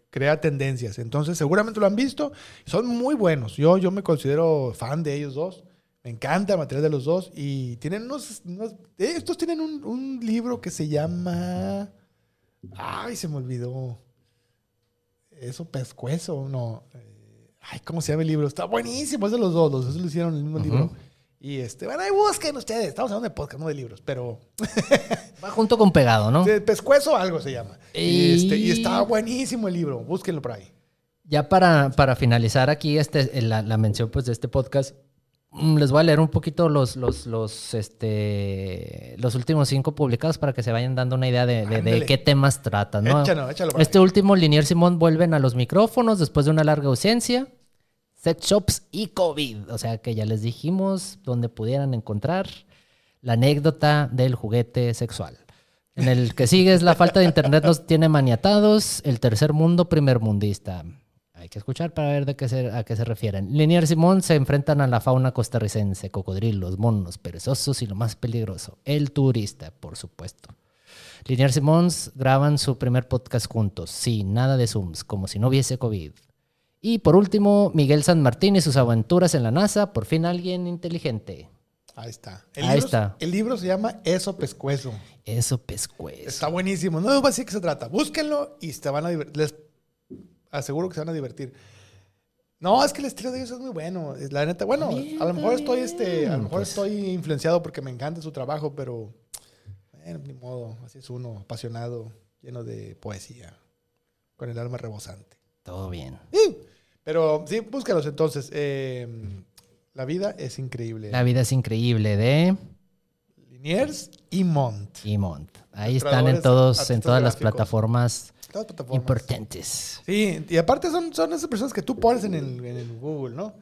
crea tendencias. Entonces, seguramente lo han visto. Son muy buenos. Yo, yo me considero fan de ellos dos. Me encanta el material de los dos. Y tienen unos. estos tienen un, un, libro que se llama. Ay, se me olvidó. Eso, pescuezo, no. Eh, ay, ¿cómo se llama el libro? Está buenísimo. Es de los dos. Los dos lo hicieron en el mismo libro. Y este, bueno, ahí busquen ustedes. Estamos hablando de podcast, no de libros, pero. Va junto con pegado, ¿no? De pescuezo algo se llama. Y, este, y está buenísimo el libro. Búsquenlo por ahí. Ya para, para finalizar aquí este, la, la, mención pues, de este podcast, les voy a leer un poquito los, los, los, este, los últimos cinco publicados para que se vayan dando una idea de, de, qué temas tratan. ¿no? Échalo, échalo este último, Linier Simón, vuelven a los micrófonos después de una larga ausencia sex shops y COVID. O sea que ya les dijimos donde pudieran encontrar la anécdota del juguete sexual. En el que sigue es la falta de internet nos tiene maniatados, el tercer mundo primer mundista. Hay que escuchar para ver de qué a qué se refieren. Linier Simón se enfrentan a la fauna costarricense, cocodrilos, monos, perezosos y lo más peligroso, el turista, por supuesto. Linier Simons graban su primer podcast juntos, sí, nada de Zooms, como si no hubiese COVID. Y por último, Miguel San Martín y sus aventuras en la NASA, por fin alguien inteligente. Ahí está. El Ahí está. El libro se llama Eso Pescuezo. Eso Pescuezo. Está buenísimo. No les voy a decir qué se trata. Búsquenlo y se van a divertir. Les aseguro que se van a divertir. No, es que el estilo de ellos es muy bueno. La neta, bueno, a lo mejor estoy este, a lo mejor pues. estoy influenciado porque me encanta su trabajo, pero bueno, ni modo, así es uno, apasionado, lleno de poesía, con el alma rebosante. Todo bien. Sí. Pero sí, búscalos entonces. Eh, la vida es increíble. La vida es increíble de Liniers y Mont. Y Mont. Ahí están en todos, en todas las plataformas, importantes. Sí, y aparte son, son esas personas que tú pones en el, Google, ¿no?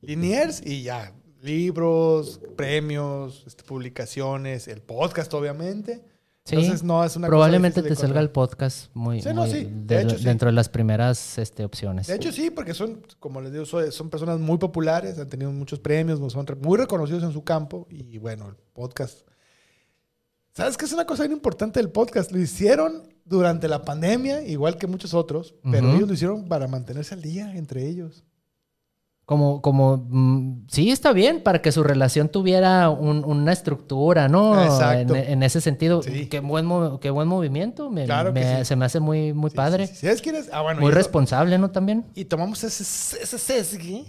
Liniers y ya. Libros, premios, este, publicaciones, el podcast, obviamente. Entonces no es una Probablemente te salga el podcast muy, dentro de las primeras este, opciones. De hecho sí, porque son, como les digo, son, personas muy populares, han tenido muchos premios, son muy reconocidos en su campo y bueno, el podcast. ¿Sabes qué es una cosa bien importante del podcast? Lo hicieron durante la pandemia, igual que muchos otros, pero ellos lo hicieron para mantenerse al día entre ellos. Como, como, mm, sí, está bien, para que su relación tuviera una estructura, ¿no? Exacto. En, ese sentido, qué, buen qué buen movimiento, me, se me hace muy, muy padre. Sí, ¿Sabes Ah, bueno, muy responsable, ¿no? También. Y tomamos ese, ese sesgo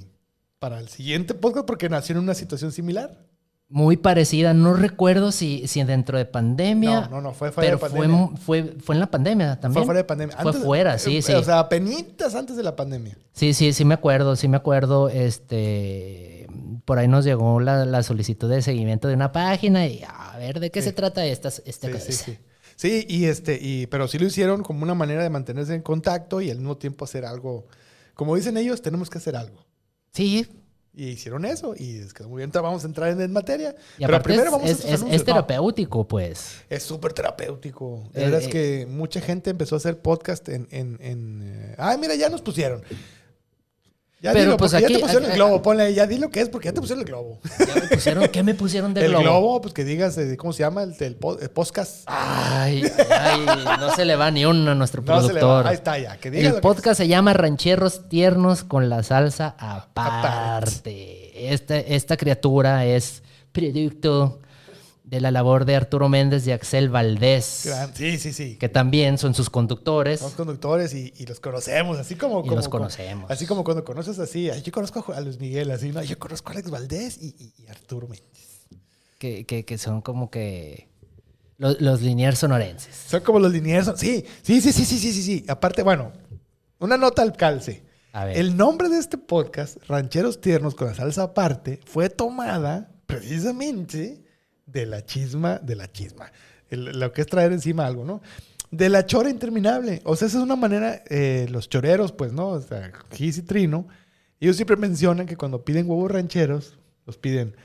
para el siguiente podcast porque nació en una situación similar muy parecida. No recuerdo si, si dentro de pandemia. No, no, no, fue fuera de pandemia. Fue, fue, fue en la pandemia también. Fue fuera de pandemia. fue fuera, sí, sí. O sea, penitas antes de la pandemia. Sí, sí, sí me acuerdo, sí me acuerdo. Este, por ahí nos llegó la, solicitud de seguimiento de una página y a ver de qué se trata esta, esta sí, Sí, sí. Sí, y este, y, pero sí lo hicieron como una manera de mantenerse en contacto y al mismo tiempo hacer algo. Como dicen ellos, tenemos que hacer algo. Sí, y hicieron eso y es que muy bien, vamos a entrar en, materia. pero primero vamos es, a es, terapéutico, pues. Es súper terapéutico. La verdad es eh, que mucha gente empezó a hacer podcast en... en, en eh, ay, mira, ya nos pusieron. Ya Pero, dilo, pues, porque aquí- ya te pusieron aquí- el globo. Ponle ya di lo que es, porque ya te pusieron el globo. Ya me pusieron- ¿Qué me pusieron de el globo? globo, pues que digas, eh, ¿cómo se llama? El, el, po- el podcast. Ay, ay, no se le va ni uno a nuestro No se le productor. va. Ahí está ya. Que diga lo El podcast se llama Rancheros Tiernos con la salsa aparte. Esta, esta criatura es producto de la labor de Arturo Méndez y Axel Valdés, Sí, sí, sí. que también son sus conductores. Somos conductores y, y los conocemos, así como... Y como- los como- conocemos. así como cuando conoces así, yo conozco a Luis Miguel, así, ¿no? Yo conozco a Alex Valdés y, y- y Arturo Méndez. Que, que- que son como que los, los Liniers sonorenses. Son como los linieros. Sí, sí, sí, sí, sí, sí, sí, sí. Aparte, bueno, una nota al calce. A ver. El nombre de este podcast, Rancheros Tiernos con la salsa aparte, fue tomada precisamente de la chisma, de la chisma. Lo que es traer encima algo, ¿no? De la chora interminable. O sea, esa es una manera, eh, los choreros, pues, ¿no? O sea, Gis y Trino, ellos siempre mencionan que cuando piden huevos rancheros, los piden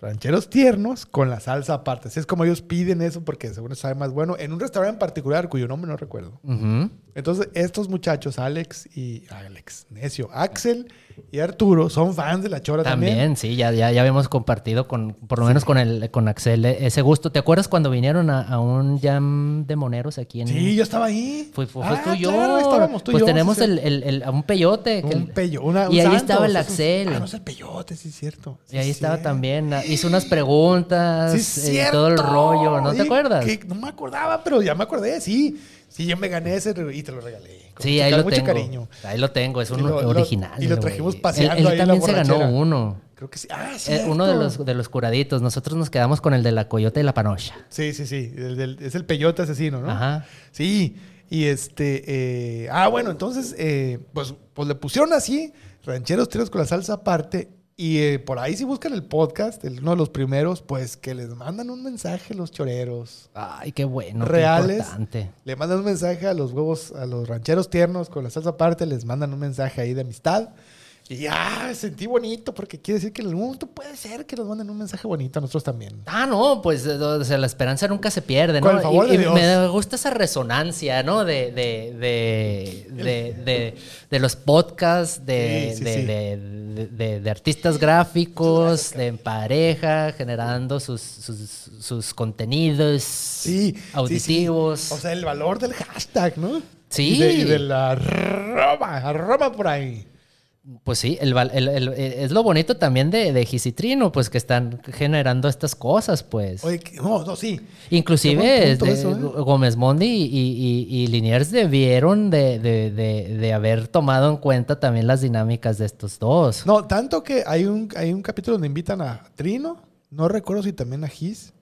rancheros tiernos con la salsa aparte. Así es como ellos piden eso porque según sabe más bueno. En un restaurante en particular, cuyo nombre no recuerdo. Ujú. Entonces, estos muchachos, Alex y Alex, Necio, Axel y Arturo, son fans de la chora también. También, sí, ya, ya, ya habíamos compartido con, por lo menos con el, con Axel, eh, ese gusto. ¿Te acuerdas cuando vinieron a, a un jam de moneros aquí en Sí, yo estaba ahí. Fue, fue, Ah, tú y yo. claro, estábamos tú y pues yo, tenemos sí, el, el- el- un peyote. que Un pello, una, un y ahí estaba el es un- Axel. Ah, no es el peyote, sí es cierto. Sí y ahí es estaba cierto. también. ah, Hizo unas preguntas. Sí, es eh, todo el rollo. ¿No te acuerdas? que no me acordaba, pero ya me acordé, sí. Sí, yo me gané ese y te lo regalé. con Sí, mucho ahí lo mucho tengo. cariño. Ahí lo tengo, es un lo- original. y lo trajimos paseando Él, ahí la también se ganó uno. Creo que sí. Ah, sí. Eh, uno de los, de los curaditos. Nosotros nos quedamos con el de la coyote y la panocha. Sí, sí, sí. el del- es el peyote asesino, ¿no? Ajá. Sí. Y este. eh, ah, bueno, entonces, eh, pues, pues le pusieron así, rancheros tiros con la salsa aparte. Y eh, por ahí, si buscan el podcast, el- uno de los primeros, pues que les mandan un mensaje los choreros. Ay, qué bueno. Reales. Qué. Le mandan un mensaje a los huevos, a los rancheros tiernos con la salsa aparte, les mandan un mensaje ahí de amistad. Y ya sentí bonito, porque quiere decir que algún momento puede ser que nos manden un mensaje bonito a nosotros también. Ah, no, pues eh, o sea, la esperanza nunca se pierde, ¿no? Con el favor y, de y Dios. me gusta esa resonancia, ¿no? De, de, de, de, de- de los podcasts, de, Sí, sí, de, sí. de- de- de- de artistas gráficos, de en pareja, generando sus, sus, sus contenidos auditivos. O sea, el valor del hashtag, ¿no? Sí. Y de, y de la arroba, arroba por ahí. Pues sí, el, el- el- es lo bonito también de, de Gisitrino, pues que están generando estas cosas, pues. Oye, no, no, sí. Inclusive este, eso, ¿eh? Gómez Mondi y, y- y- y Liniers debieron de, de- de- de haber tomado en cuenta también las dinámicas de estos dos. No, tanto que hay un, hay un capítulo donde invitan a Trino, no recuerdo si también a Gis,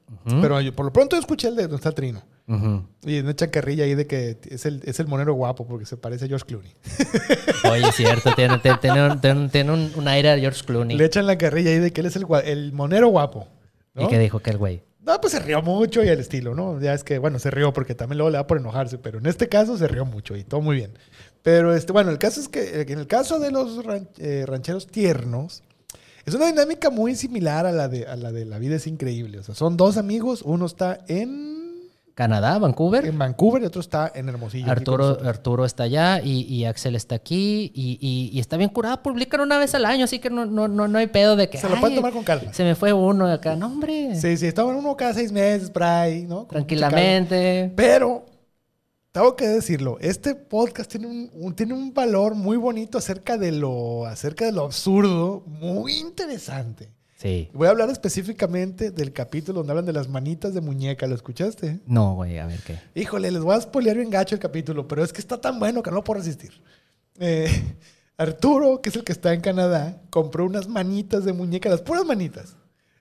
pero yo por lo pronto escuché el de donde está Trino. Ujú. Y una chacarrilla ahí de que es el, es el monero guapo porque se parece a George Clooney. Oye, es cierto, tiene, tiene- tiene un, tiene un- un- aire a George Clooney. Le echan la carrilla ahí de que él es el, el monero guapo. ¿no? ¿Y qué dijo que el güey? No, pues se rió mucho y el estilo, ¿no? Ya es que, bueno, se rió porque también luego le da por enojarse, pero en este caso se rió mucho y todo muy bien. Pero, este, bueno, el caso es que eh, en el caso de los ran- eh, rancheros tiernos, es una dinámica muy similar a la, de, a la de La vida es increíble. O sea, son dos amigos, uno está en, Canadá, Vancouver. en Vancouver y otro está en Hermosillo. Arturo. Arturo está allá y, y Axel está aquí y, y- y está bien curado. Publican una vez al año, así que no, no, no, no hay pedo de que. Se lo "Ay, pueden tomar con calma. Se me fue uno de acá. No, hombre. Sí, sí, estaban uno cada seis meses por ahí, ¿no? Con. Tranquilamente. Pero, tengo que decirlo, este podcast tiene un, un- tiene un valor muy bonito acerca de, lo, acerca de lo absurdo, muy interesante. Sí. Voy a hablar específicamente del capítulo donde hablan de las manitas de muñeca. ¿Lo escuchaste? No, güey, a ver qué. Híjole, les voy a spoilear bien gacho el capítulo, pero es que está tan bueno que no puedo resistir. Eh, Arturo, que es el que está en Canadá, compró unas manitas de muñeca, las puras manitas.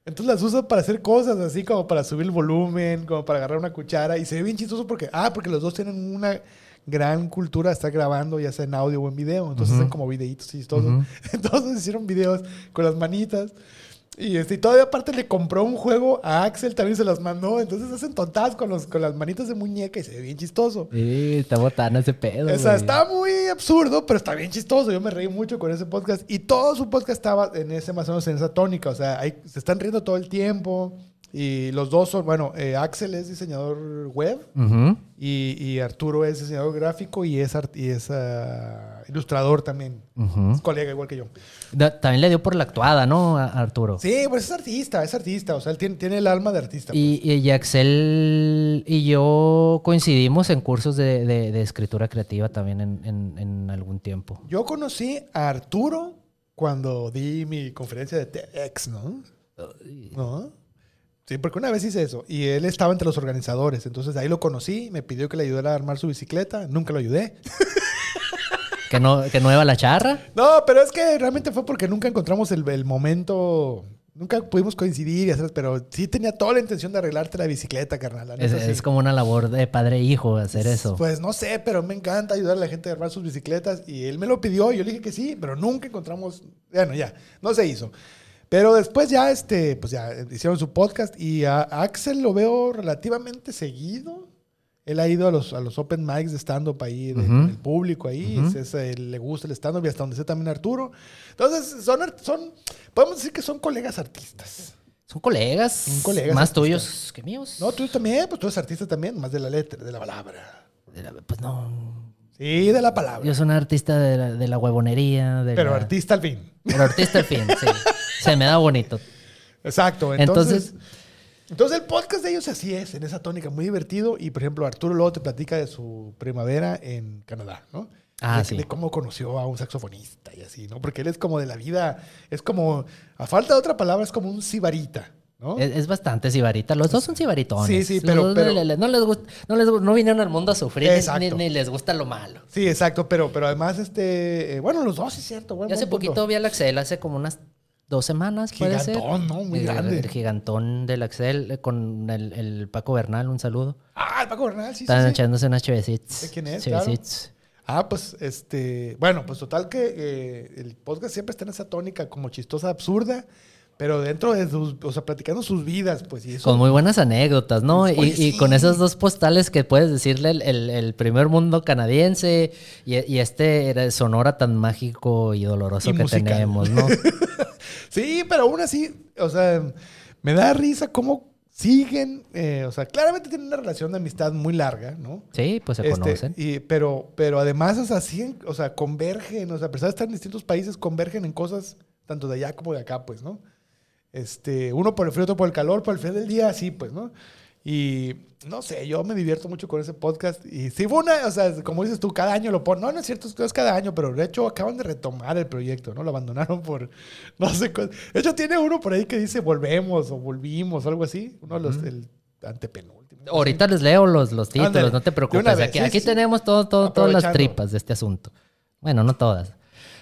Entonces las usa para hacer cosas así como para subir el volumen, como para agarrar una cuchara. Y se ve bien chistoso porque, ah, porque los dos tienen una gran cultura de estar grabando, ya sea en audio o en video. Entonces Ujú. hacen como videitos chistosos. Ujú. Entonces hicieron videos con las manitas. Y, este, y todavía aparte le compró un juego a Axel, también se las mandó. Entonces hacen tontadas con, los, con las manitas de muñeca y se ve bien chistoso. Sí, está botana ese pedo. O sea, está muy absurdo, pero está bien chistoso. Yo me reí mucho con ese podcast. Y todo su podcast estaba en ese más o menos en esa tónica. O sea, se están riendo todo el tiempo. Y los dos son, bueno, eh, Axel es diseñador web y, y Arturo es diseñador gráfico y es, art- y es ah, ilustrador también. Colega igual que yo. Da- También le dio por la actuada, ¿no, a- Arturo? Sí, pues es artista, es artista. O sea, él tiene, tiene el alma de artista. pues. Y, y Axel y yo coincidimos en cursos de, de- de escritura creativa también en, en- en algún tiempo. Yo conocí a Arturo cuando di mi conferencia de TEDx, ¿no? ¿No? Sí, porque una vez hice eso y él estaba entre los organizadores. Entonces ahí lo conocí, me pidió que le ayudara a armar su bicicleta. Nunca lo ayudé. Que no, que iba la charra. No, pero es que realmente fue porque nunca encontramos el, el momento. Nunca pudimos coincidir y hacer, pero sí tenía toda la intención de arreglarte la bicicleta, carnal. Es, neta, sí. es como una labor de padre e hijo hacer eso. Pues no sé, pero me encanta ayudar a la gente a armar sus bicicletas y él me lo pidió y yo le dije que sí, pero nunca encontramos, bueno, ya, no se hizo. Pero después ya, este, pues ya hicieron su podcast y a Axel lo veo relativamente seguido. Él ha ido a los, a los open mics de stand-up ahí, de- Ujú. con el público ahí. Es- es- le gusta el stand-up y hasta donde sé también Arturo. Entonces, son, podemos decir que son colegas artistas. Son colegas. Son colegas Más artistas. tuyos que míos. No, tú también, pues tú eres artista también, más de la letra, de la palabra. De la- Pues no. Sí, de la palabra. Yo soy un artista de la, de la huevonería. De Pero la- artista al fin. Pero artista al fin, sí. Se me da bonito. Exacto. Entonces, entonces, el podcast de ellos así es, en esa tónica, muy divertido. Y por ejemplo, Arturo luego te platica de su primavera en Canadá, ¿no? Ah, de, sí. de cómo conoció a un saxofonista y así, ¿no? Porque él es como de la vida, es como, a falta de otra palabra, es como un sibarita, ¿no? Es, es bastante sibarita. Los dos son sibaritones. Sí, sí, pero- pero- No, le- no les gusta, no, les, no vinieron al mundo a sufrir, ni- les gusta lo malo. Sí, exacto, pero, pero además, este, eh, bueno, los dos, es cierto. hace poquito vi al Axel, hace como unas dos semanas, puede ser. Gigantón, ¿no? Muy El- grande. El gigantón del Axel eh, con el, el Paco Bernal, un saludo. Ah, el Paco Bernal, sí, sí, Están sí. echándose unas chevecitas. ¿De quién es? Chevecitas. Ah, pues, este, bueno, pues total que eh, el podcast siempre está en esa tónica como chistosa, absurda, pero dentro de sus, o sea, platicando sus vidas, pues, y eso. Con muy buenas anécdotas, ¿no? Oye, y, y sí. con esos dos postales que puedes decirle el, el- el primer mundo canadiense y, y este era Sonora tan mágico y doloroso Y que musical. tenemos, ¿no? Sí, pero aún así, o sea, me da risa cómo siguen, eh, o sea, claramente tienen una relación de amistad muy larga, ¿no? Sí, pues se Este, conocen. y, pero, pero además, o sea, o sea, convergen, o sea, a pesar de estar en distintos países, convergen en cosas tanto de allá como de acá, pues, ¿no? Este, uno por el frío, otro por el calor, por el fin del día, así, pues, ¿no? Y no sé, yo me divierto mucho con ese podcast. Y sí fue una, o sea, como dices tú, cada año lo ponen. No, no es cierto, no es cada año, pero de hecho acaban de retomar el proyecto, ¿no? Lo abandonaron por, no sé, de hecho tiene uno por ahí que dice volvemos o volvimos o algo así. Uno de los, el antepenúltimo. Ahorita les leo los, los títulos, no te preocupes. vez, Aquí, sí, aquí sí. tenemos todo, todo, todas las tripas de este asunto. Bueno, no todas.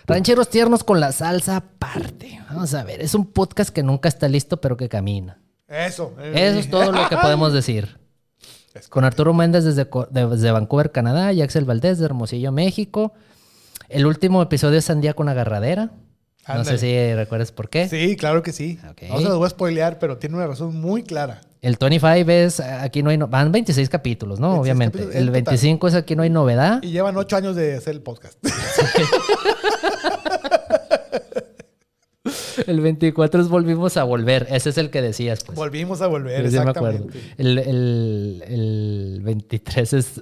Rancheros tiernos con la salsa aparte. Vamos a ver, es un podcast que nunca está listo, pero que camina. Eso. eh, Eso es todo lo que podemos decir. Con Arturo Méndez desde, desde Vancouver, Canadá, y Axel Valdés de Hermosillo, México. El último episodio es Sandía con agarradera. No sé si recuerdas por qué. Sí, claro que sí. Ok. No se los voy a spoilear, pero tiene una razón muy clara. El 25 es aquí no hay no- van 26 capítulos, ¿no? 26 Obviamente. capítulos El en total. 25 es aquí no hay novedad. Y llevan ocho años de hacer el podcast. El 24 es volvimos a volver. Ese es el que decías, pues. Volvimos a volver, Sí, sí me acuerdo. exactamente. El, el, el 23 es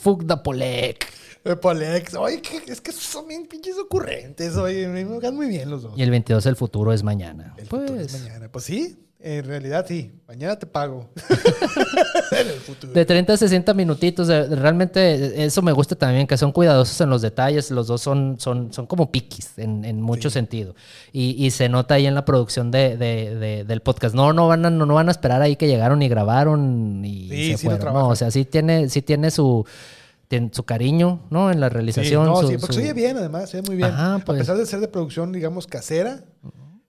Fuck the Polek. Polex. Oye, es que son bien pinches ocurrentes. Oye, me caen muy bien los dos. Y el 22 el futuro es mañana. El pues, futuro es mañana. Pues sí, en realidad sí. Mañana te pago. en el futuro. De 30 a 60 minutitos, realmente eso me gusta también, que son cuidadosos en los detalles, los dos son, son, son como piquis en, en mucho sentido. Y, y se nota ahí en la producción de, de- de- del podcast. No, no van, a, no, no van a esperar ahí que llegaron y grabaron y Sí, se sí lo fueron. no, o sea, sí tiene, sí tiene su, tiene su cariño, ¿no? En la Sí, realización. no, su- sí, porque su- se oye bien, además, se oye muy bien. Ajá, pues. A pesar de ser de producción, digamos, casera,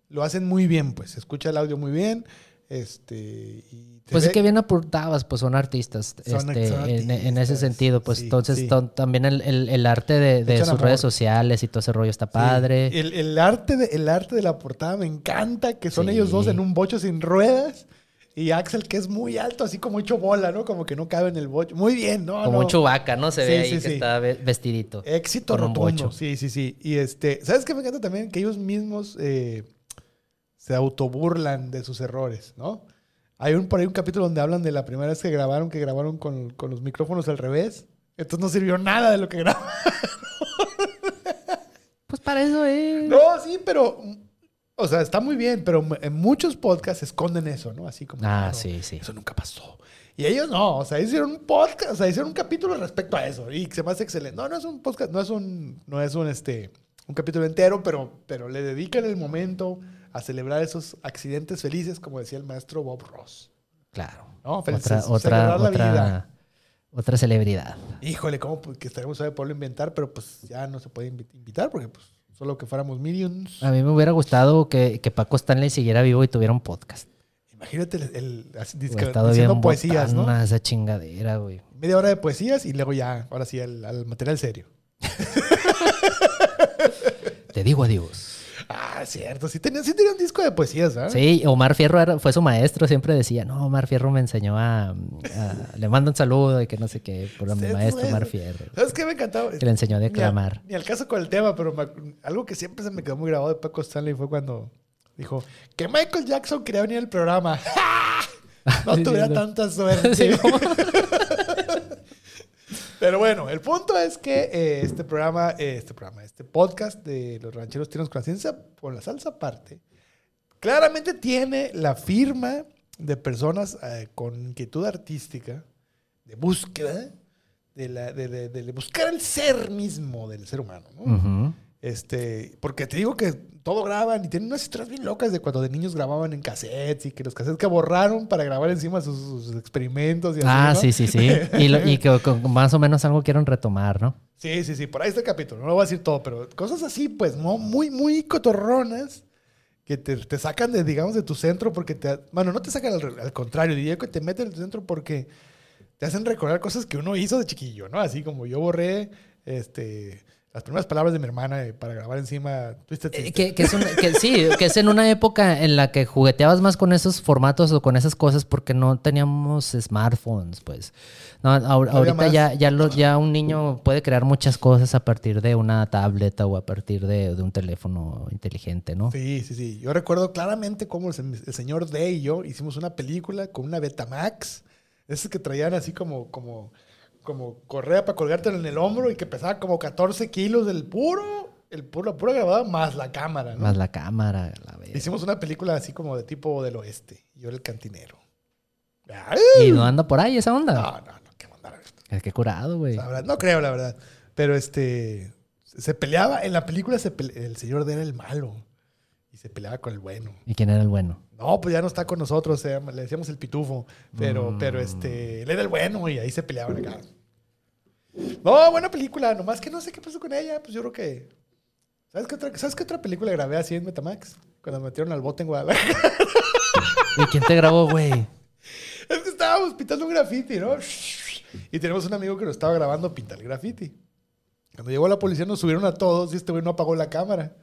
lo hacen muy bien, pues. Se escucha el audio muy bien. Este. y Pues ve- es que bien aportabas, pues son artistas, Son- este, son en, en ese sentido, pues sí, entonces sí. ton- también el, el- el arte de, sus redes sociales y todo ese rollo está Sí. padre. El, el arte de, el arte de la portada me encanta, que son ellos dos en un bocho sin ruedas. Y Axel, que es muy alto, así como hecho bola, ¿no? Como que no cabe en el bocho. Muy bien, ¿no? Como no. chubaca, ¿no? Se Sí, ve ahí sí, que sí. está ve- vestidito. Éxito rotundo. Sí, sí, sí. Y este, ¿sabes qué me encanta también? Que ellos mismos eh, se autoburlan de sus errores, ¿no? Hay un, por ahí un capítulo donde hablan de la primera vez que grabaron, que grabaron con, con los micrófonos al revés. Entonces no sirvió nada de lo que grabaron. Pues para eso es. No, sí, pero. O sea, está muy bien, pero en muchos podcasts esconden eso, ¿no? Así como. Ah, "No, sí, sí. Eso nunca pasó. Y ellos no, o sea, hicieron un podcast, o sea, hicieron un capítulo respecto a eso y se me hace excelente. No, no es un podcast, no es un, no es un, este, un capítulo entero, pero, pero le dedican el momento a celebrar esos accidentes felices, como decía el maestro Bob Ross. Claro. No, Otra, felices, otra, la otra, vida. otra celebridad. Híjole, cómo que estaríamos sabe poderlo inventar, pero pues ya no se puede invi- invitar porque pues solo que fuéramos millions. A mí me hubiera gustado que, que Paco Stanley siguiera vivo y tuviera un podcast. Imagínate el, el- diciendo bien poesías, ¿no? esa chingadera, güey. Media hora de poesías y luego ya, ahora sí, al, al material serio. Te digo adiós. Ah, cierto. Sí tenía, sí tenía un disco de poesías, ¿ah? Sí, Omar Fierro era- fue su maestro, siempre decía, no, Omar Fierro me enseñó a, a- le mando un saludo y que no sé qué, por mi maestro. Omar Fierro, ¿Sabes qué me encantaba? que le enseñó a declamar. Ni al caso con el tema, pero me algo que siempre se me quedó muy grabado de Paco Stanley fue cuando dijo que Michael Jackson quería venir al programa. No tuviera tanta suerte. Pero bueno, el punto es que eh, este programa, eh, este programa, este podcast de los rancheros tiernos con la ciencia, con la salsa aparte, claramente tiene la firma de personas eh, con inquietud artística, de búsqueda, de, la, de, de- de buscar el ser mismo del ser humano. ¿no? Ujú. Este, porque te digo que todo graban y tienen unas historias bien locas de cuando de niños grababan en cassettes y que los cassettes que borraron para grabar encima sus, sus experimentos y así. Ah, ¿no? sí, sí, sí. Y, lo- y que con- más o menos algo quieren retomar, ¿no? Sí, sí, sí, por ahí está el capítulo. No lo voy a decir todo, pero cosas así, pues, ¿no? Muy, muy cotorronas que te, te sacan de, digamos, de tu centro porque te... Bueno, no te sacan al, al contrario, diría que te meten en tu centro porque te hacen recordar cosas que uno hizo de chiquillo, ¿no? Así como yo borré, este... Las primeras palabras de mi hermana eh, para grabar encima Twisted Eh. Que, que es que sí, que es en una época en la que jugueteabas más con esos formatos o con esas cosas porque no teníamos smartphones, pues. No, ahor- ahorita más. ya, ya, lo- ya un niño puede crear muchas cosas a partir de una tableta o a partir de, de un teléfono inteligente, ¿no? Sí, sí, sí. Yo recuerdo claramente cómo el, el señor D y yo hicimos una película con una Betamax. Esas que traían así como, como, como correa para colgártelo en el hombro y que pesaba como 14 kilos del puro, el puro, la pura grabada más la cámara, ¿no? Más la cámara, la verga. Hicimos una película así como de tipo del oeste. Yo era el cantinero. ¡Ay! ¿Y no anda por ahí esa onda? No, no, no, qué mandar. Es que curado, güey. Verdad, no creo, la verdad. Pero este. Se peleaba, en la película se pele- el señor D era el malo. Y se peleaba con el bueno. ¿Y quién era el bueno? No, pues ya no está con nosotros, le decíamos el pitufo. Pero, Mm. pero este, él era el bueno y ahí se peleaban acá. No, buena película, nomás que no sé qué pasó con ella. Pues yo creo que. ¿Sabes qué otra, ¿sabes qué otra película grabé así en Metamax? Cuando me metieron al bote en Guadalajara. ¿Y quién te grabó, güey? es que estábamos pintando un graffiti, ¿no? Y tenemos un amigo que lo estaba grabando pintar el graffiti. Cuando llegó la policía nos subieron a todos y este güey no apagó la cámara.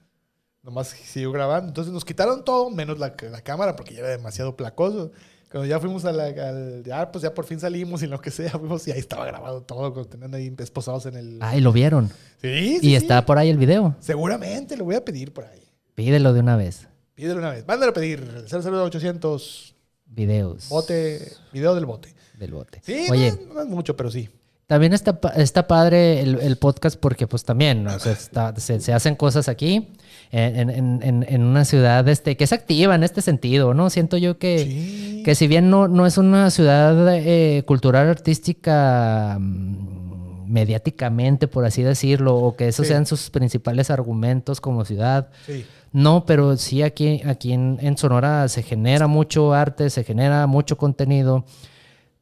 Nomás siguió grabando. Entonces nos quitaron todo, menos la, la cámara, porque ya era demasiado placoso. Cuando ya fuimos a la, al... Ya, pues ya por fin salimos y lo que sea, fuimos y ahí estaba grabado todo, tenían ahí esposados en el... Ay, lo vieron. Sí, sí, Y está por ahí el video. Seguramente, lo voy a pedir por ahí. Pídelo de una vez. Pídelo una vez. Mándalo a pedir. 00800 Videos. bote, video del bote. Del bote. Sí, Oye, no, no es mucho, pero sí. también está, está padre el, el podcast porque pues también ¿no? O sea, está- se, se hacen cosas aquí en, en- en- en una ciudad este, que es activa en este sentido, ¿no? Siento yo que, Sí. que si bien no, no es una ciudad eh, cultural artística mm, mediáticamente, por así decirlo, o que esos Sí. sean sus principales argumentos como ciudad, Sí. No, pero sí aquí, aquí en, en Sonora se genera mucho arte, se genera mucho contenido.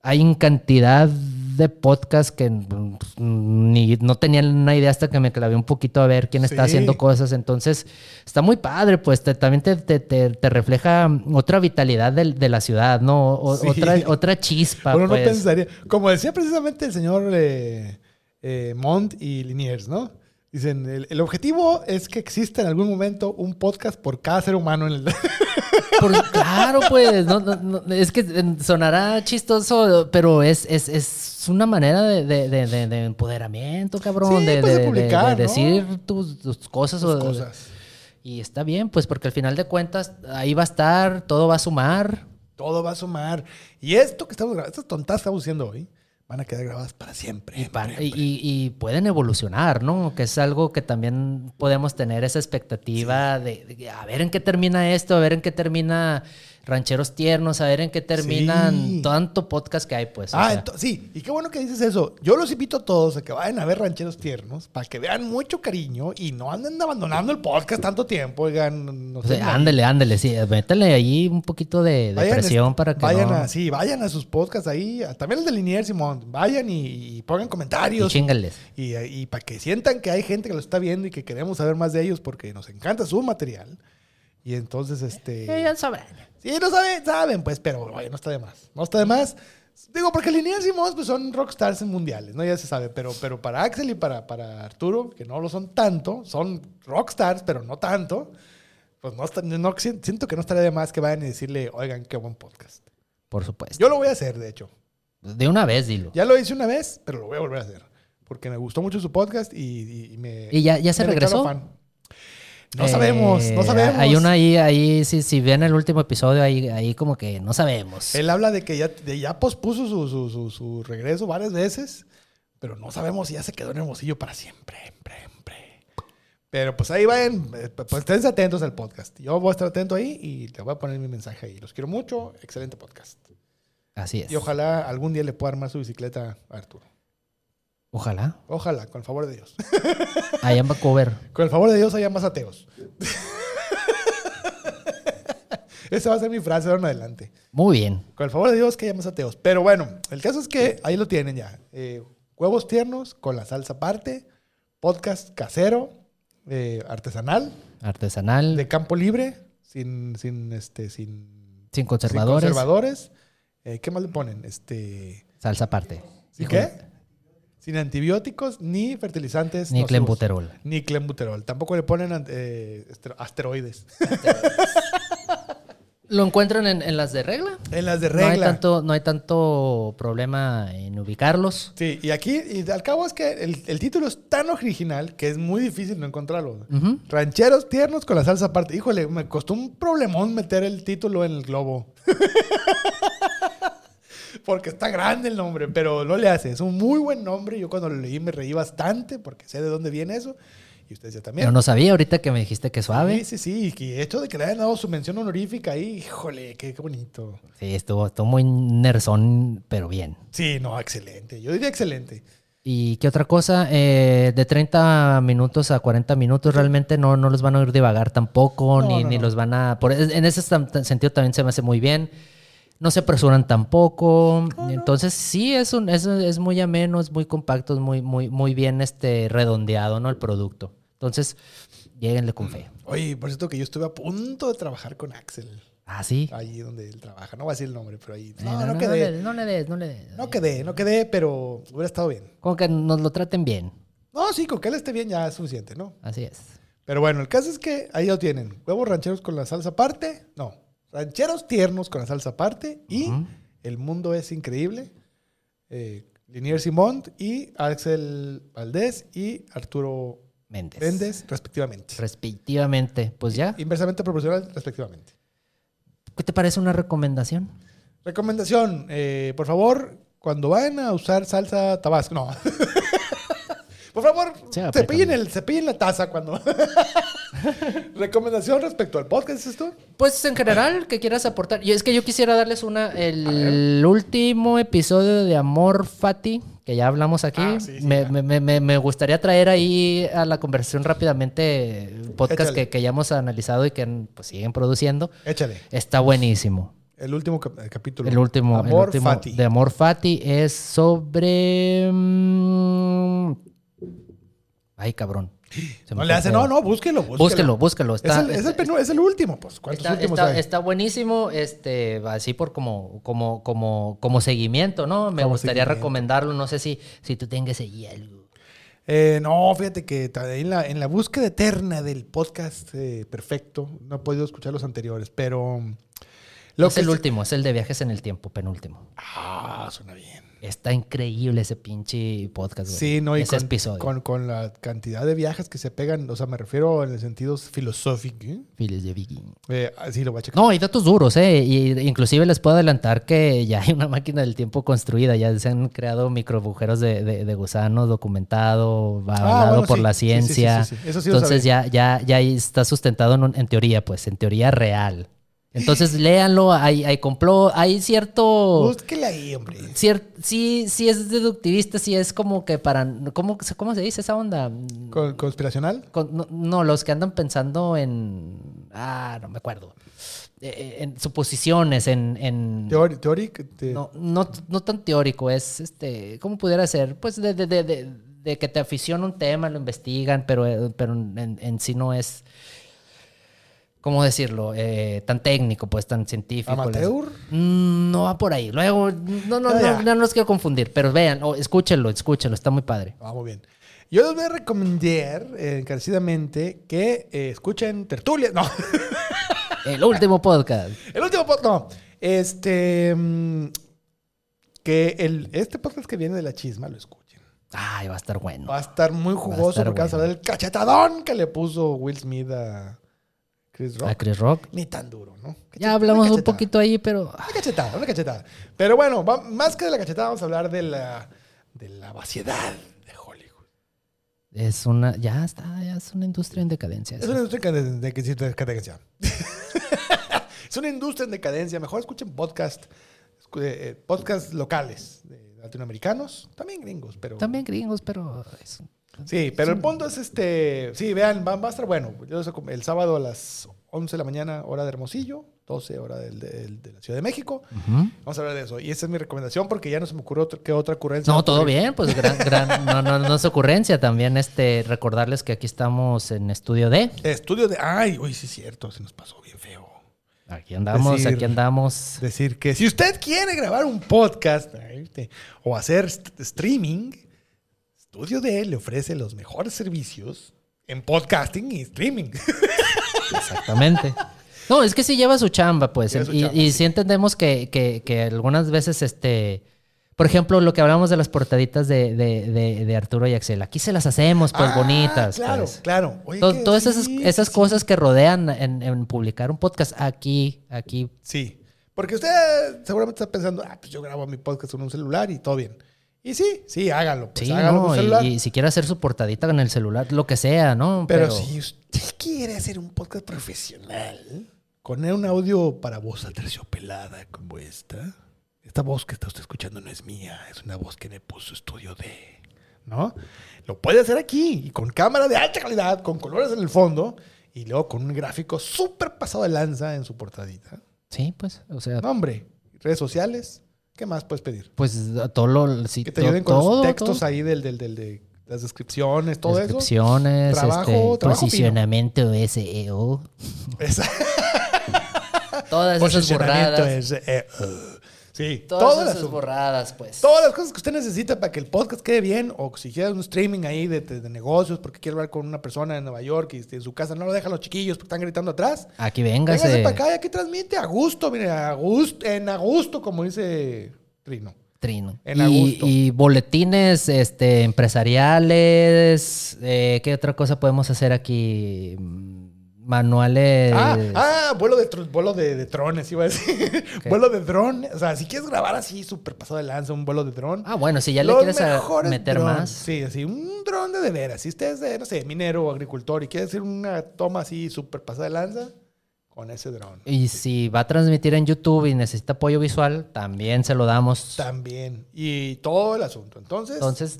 Hay cantidad de podcasts que mm, ni no tenía una idea hasta que me clavé un poquito a ver quién está haciendo cosas. Entonces, está muy padre, pues te- también te, te- refleja otra vitalidad del- de, la ciudad, ¿no? O- Sí. otra, otra chispa. Uno no pues. pensaría. Como decía precisamente el señor eh, eh, Montt y Liniers, ¿no? Dicen, el, el objetivo es que exista en algún momento un podcast por cada ser humano en el... Por- claro, pues, no, no, no, es que eh, sonará chistoso, pero es, es, es una manera de, de- de- de- de empoderamiento, cabrón, Sí, de, pues, publicar, decir tus, tus cosas. O- cosas. Y está bien, pues, porque al final de cuentas ahí va a estar, todo va a sumar. Todo va a sumar. Y esto que estamos grabando, estas tontas estamos haciendo hoy, van a quedar grabadas para siempre. Y, para- siempre. y- y- y pueden evolucionar, ¿no? Que es algo que también podemos tener esa expectativa de, de a ver en qué termina esto, a ver en qué termina Rancheros Tiernos, a ver en qué terminan Sí. tanto podcast que hay, pues. o Ah, sea. sí, y qué bueno que dices eso. Yo los invito a todos a que vayan a ver Rancheros Tiernos para que vean mucho cariño y no anden abandonando el podcast tanto tiempo. Oigan, no O sea, ándele, ándele, sí, métele ahí un poquito de, presión para que vayan no... a, sí, vayan a sus podcasts ahí, también el de Linier Simón, vayan y, y pongan y comentarios chingales. y, para que sientan que hay gente que lo está viendo y que queremos saber más de ellos porque nos encanta su material. Y entonces, este... sabrán. Sí, no saben, saben, pues, pero oye, no está de más. No está de más. Digo, porque Linnea y Simón pues, son rockstars mundiales, ¿no? Ya se sabe. Pero, pero para Axel y para, para Arturo, que no lo son tanto, son rockstars, pero no tanto, pues no, está- no si- siento que no estaría de más que vayan y decirle, oigan, qué buen podcast. Por supuesto. Yo lo voy a hacer, de hecho. De una vez, dilo. Ya lo hice una vez, pero lo voy a volver a hacer. Porque me gustó mucho su podcast y, y- y me. ¿Y ya- ya se regresó? fan. No sabemos, no Eh, sabemos. Hay una ahí, ahí si, si ven el último episodio, ahí, ahí como que no sabemos. Él habla de que ya, de ya pospuso su, su, su, su regreso varias veces, pero no sabemos si ya se quedó en Hermosillo para siempre. siempre, siempre. Pero pues ahí vayan, eh, pues estén atentos al podcast. Yo voy a estar atento ahí y le voy a poner mi mensaje ahí. Los quiero mucho, excelente podcast. Así es. Y ojalá algún día le pueda armar su bicicleta a Arturo. Ojalá. Ojalá, con el favor de Dios. Allá en Vancouver. Con el favor de Dios haya más ateos. Esa va a ser mi frase de ahora en adelante. Muy bien. Con el favor de Dios que haya más ateos. Pero bueno, el caso es que ahí lo tienen ya. Eh, huevos tiernos con la salsa aparte, podcast casero, eh, artesanal, Artesanal, de campo libre, sin, sin, este, sin, sin conservadores. sin conservadores. Eh, ¿Qué más le ponen? Este, Salsa aparte. ¿sí Híjole, qué? Sin antibióticos ni fertilizantes. Ni clenbuterol. Ni clenbuterol. Tampoco le ponen eh, asteroides. ¿Lo encuentran en, en las de regla? en las de No hay, regla. tanto, no hay tanto problema en ubicarlos. Sí, y aquí, y al cabo es que el, el título es tan original que es muy difícil no encontrarlo. Ujú. Rancheros tiernos con la salsa aparte. Híjole, me costó un problemón meter el título en el globo. porque está grande el nombre, pero no le hace. Es un muy buen nombre. Yo cuando lo leí me reí bastante porque sé de dónde viene eso. Y ustedes ya también. Pero no sabía ahorita que me dijiste que suave. Sí, sí, sí. Y que hecho de que le hayan dado su mención honorífica ahí, híjole, qué, qué bonito. Sí, estuvo, estuvo muy nerzón, pero bien. Sí, no, excelente. Yo diría excelente. ¿Y qué otra cosa? Eh, de 30 minutos a 40 minutos realmente no, no los van a oír divagar tampoco, No, ni, no, ni no. los van a... por- en ese sentido también se me hace muy bien. No se apresuran tampoco. Entonces sí, es, un, es, es muy ameno, es muy compacto, es muy, muy, muy bien este, redondeado ¿no? el producto. Entonces, lléguenle con fe. Oye, por cierto que yo estuve a punto de trabajar con Axel. Ah, sí. Ahí donde él trabaja. No voy a decir el nombre, pero ahí. Eh, No, no, le- quedé. no le des, no le des. No quedé, no quedé, pero hubiera estado bien. Como que nos lo traten bien. No, sí, con que él esté bien ya es suficiente, ¿no? Así es. Pero bueno, el caso es que ahí lo tienen. Huevos rancheros con la salsa aparte. No. Rancheros tiernos con la salsa aparte. Y Ujú. El mundo es increíble. Eh, Linier Simón y Axel Valdés y Arturo Méndez. Méndez, respectivamente. Respectivamente. Pues ya. Inversamente proporcional, respectivamente. ¿Qué te parece una recomendación? Recomendación, eh, por favor, cuando vayan a usar salsa tabasco, no. por favor, cepillen, el, cepillen la taza cuando... Recomendación respecto al podcast, ¿es esto? Pues en general, que quieras aportar. Y es que yo quisiera darles una. El último episodio de Amor Fati, que ya hablamos aquí. Ah, sí, sí, me, me- me- gustaría traer ahí a la conversación rápidamente podcast que, que ya hemos analizado y que pues, siguen produciendo. Échale. Está buenísimo. El último cap- capítulo. El último, el Amor último Fati. de Amor Fati es sobre. mm, Ay, cabrón. Se No le hace, no, no, búsquelo, búsquelo. Búsquelo, búsquelo. Es Está, el, es, el está- penú- es el último, pues. ¿Cuántos Está, últimos está- hay? está buenísimo, este, así por como, como, como, como seguimiento, ¿no? Me Como gustaría recomendarlo, no sé si, si tú tengas ahí algo. Eh, no, fíjate que en la, en la búsqueda eterna del podcast eh, perfecto, no he podido escuchar los anteriores, pero mm, Lo es que el último, es el de viajes en el tiempo, penúltimo. Ah, suena bien. Está increíble ese pinche podcast, güey. Sí, no, y ese con, episodio. con, con la cantidad de viajes que se pegan, o sea, me refiero en el sentido filosófico. ¿eh? Viking. Eh, sí, lo voy a checar. No, hay datos duros, ¿eh? Y inclusive les puedo adelantar que ya hay una máquina del tiempo construida, ya se han creado microagujeros de, de, de gusanos documentado, avalado Ah, bueno, por sí. la Sí, sí, sí, sí, ciencia. sí. Eso sí lo Entonces ya, ya, ya está sustentado en, un- en teoría, pues, en teoría real. Entonces léanlo, hay, hay complot, hay cierto... Búsquele ahí, hombre. cier- sí, sí es deductivista, sí es como que para... ¿Cómo, cómo se dice esa onda? Con- ¿Conspiracional? Con- no, no, los que andan pensando en. Ah, no me acuerdo. Eh, en suposiciones, en. en- Teori- teórico, te- no, no, no tan teórico, es este. ¿Cómo pudiera ser? Pues de, de, de, de- de que te aficiona un tema, lo investigan, pero, eh, pero en, en sí no es. ¿Cómo decirlo? Eh, tan técnico, pues tan científico. ¿Amateur? Mm, No va por ahí. Luego, no, no, Ah, no, no, los quiero confundir, pero vean, o escúchenlo, escúchenlo, está muy padre. Ah, muy bien. Yo les voy a recomendar eh, encarecidamente que eh, escuchen Tertulia. No, El último podcast. el último podcast. No, este. mm, que el, este podcast que viene de la chisma lo escuchen. Ay, va a estar bueno. Va a estar muy jugoso estar porque vamos a bueno. ver el cachetadón que le puso Will Smith a Chris Rock. A Chris Rock. Ni tan duro, ¿no? Ya hablamos un poquito ahí, pero Una cachetada, una cachetada. Pero bueno, va- más que de la cachetada, vamos a hablar de la, de la vaciedad de Hollywood. es una, ya está, ya es una industria en decadencia. Es eso. una industria de decadencia. es una industria en decadencia. Mejor escuchen podcast, eh, eh, podcast locales de latinoamericanos, también gringos, pero... También gringos, pero es- Sí, pero el punto es este. Sí, vean, va, va a estar bueno. Yo el sábado a las 11 de la mañana, hora de Hermosillo, 12 hora del- del- de la Ciudad de México. Vamos a hablar de eso. Y esa es mi recomendación porque ya no se me ocurrió qué otra ocurrencia. No, todo bien, pues gran, gran, no, no, no es ocurrencia. También este, recordarles que aquí estamos en estudio D. Estudio de. Ay, uy, sí, es cierto. Se nos pasó bien feo. Aquí andamos, Decir- aquí andamos. Decir que si usted quiere grabar un podcast este, o hacer st- streaming, Estudio D le ofrece los mejores servicios en podcasting y streaming. Exactamente. No, es que sí lleva su chamba, pues. Su y chamba, y sí. sí entendemos que, que- que algunas veces, este. Por ejemplo, lo que hablamos de las portaditas de, de- de- de Arturo y Axel. Aquí se las hacemos, pues, Ah, bonitas. Claro, pues. claro. Oye, todas sí, esas, esas sí. cosas que rodean en, en publicar un podcast aquí, aquí. Sí, porque usted seguramente está pensando, ah, pues yo grabo mi podcast con un celular y todo bien. Y sí, sí, hágalo. Pues Sí, hágalo con ¿no? un celular. Y, y si quiere hacer su portadita en el celular, lo que sea, ¿no? pero, si usted quiere hacer un podcast profesional, con un audio para voz aterciopelada como esta, esta voz que está usted escuchando no es mía, es una voz que me puso estudio de, ¿no? Lo puede hacer aquí, y con cámara de alta calidad, con colores en el fondo, y luego con un gráfico súper pasado de lanza en su portadita. Sí, pues, o sea, No, hombre, redes sociales, ¿qué más puedes pedir? pues todo lo. Sí, Que te ayuden con todo, los textos todo. ahí del, del, del- de las descripciones, todo Descripciones, Trabajo- este, trabajo posicionamiento SEO. eso. Esa- Todas esas Posicionamiento borradas. Sí, Todas, todas, esas las, borradas, pues. todas las cosas que usted necesita para que el podcast quede bien, o si quiere un streaming ahí de, de- de negocios, porque quiere hablar con una persona en Nueva York y en su casa no lo dejan los chiquillos porque están gritando atrás. Aquí Véngase véngase. para acá y aquí transmite a gusto, mire, a gusto, en a gusto, como dice Trino. Trino. En y, agosto. y boletines este, empresariales. eh, ¿Qué otra cosa podemos hacer aquí? Manuales. Ah, ah, vuelo de, vuelo de, de drones, iba a decir. Vuelo de dron. O sea, si quieres grabar así, súper pasado de lanza, un vuelo de dron. Ah, bueno, si ya le quieres meter drones. más. Sí, así, un dron de de veras. Si usted es de, no sé, minero o agricultor y quiere hacer una toma así súper pasada de lanza, con ese dron. Y si va a transmitir en YouTube y necesita apoyo visual, también se lo damos. También. Y todo el asunto. Entonces, Entonces,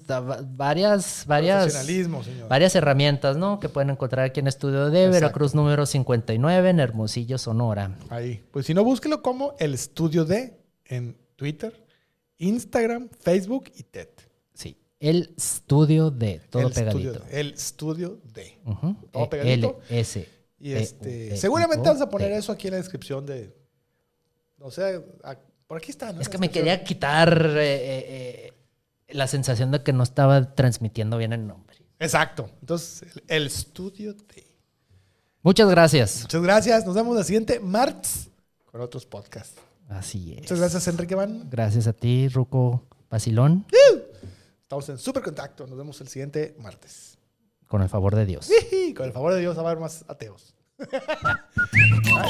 varias, varias, señor. varias herramientas, ¿no? Que pueden encontrar aquí en Estudio de Exacto. Veracruz número 59 en Hermosillo, Sonora. Ahí. Pues si no, búsquelo como el estudio de en Twitter, Instagram, Facebook y TED. Sí. El Estudio de, todo el pegadito. Estudio de- el estudio de. Todo pegadito. L, S. Y U, este, E, seguramente I, O, vamos a poner eso aquí en la descripción de. O sea, por aquí está, ¿no? Es que me quería quitar eh, eh, eh, la sensación de que no estaba transmitiendo bien el nombre. Exacto. Entonces, el, estudio de. Muchas gracias. Muchas gracias. Nos vemos la siguiente martes con otros podcasts. Así es. Muchas gracias, Enrique Van. Gracias a ti, Ruco Basilón, Estamos en súper contacto. Nos vemos el siguiente martes. con el favor de Dios. Con el favor de Dios, a haber más ateos. ah.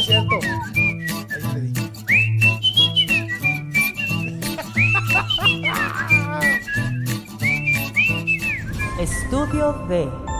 Estudio B.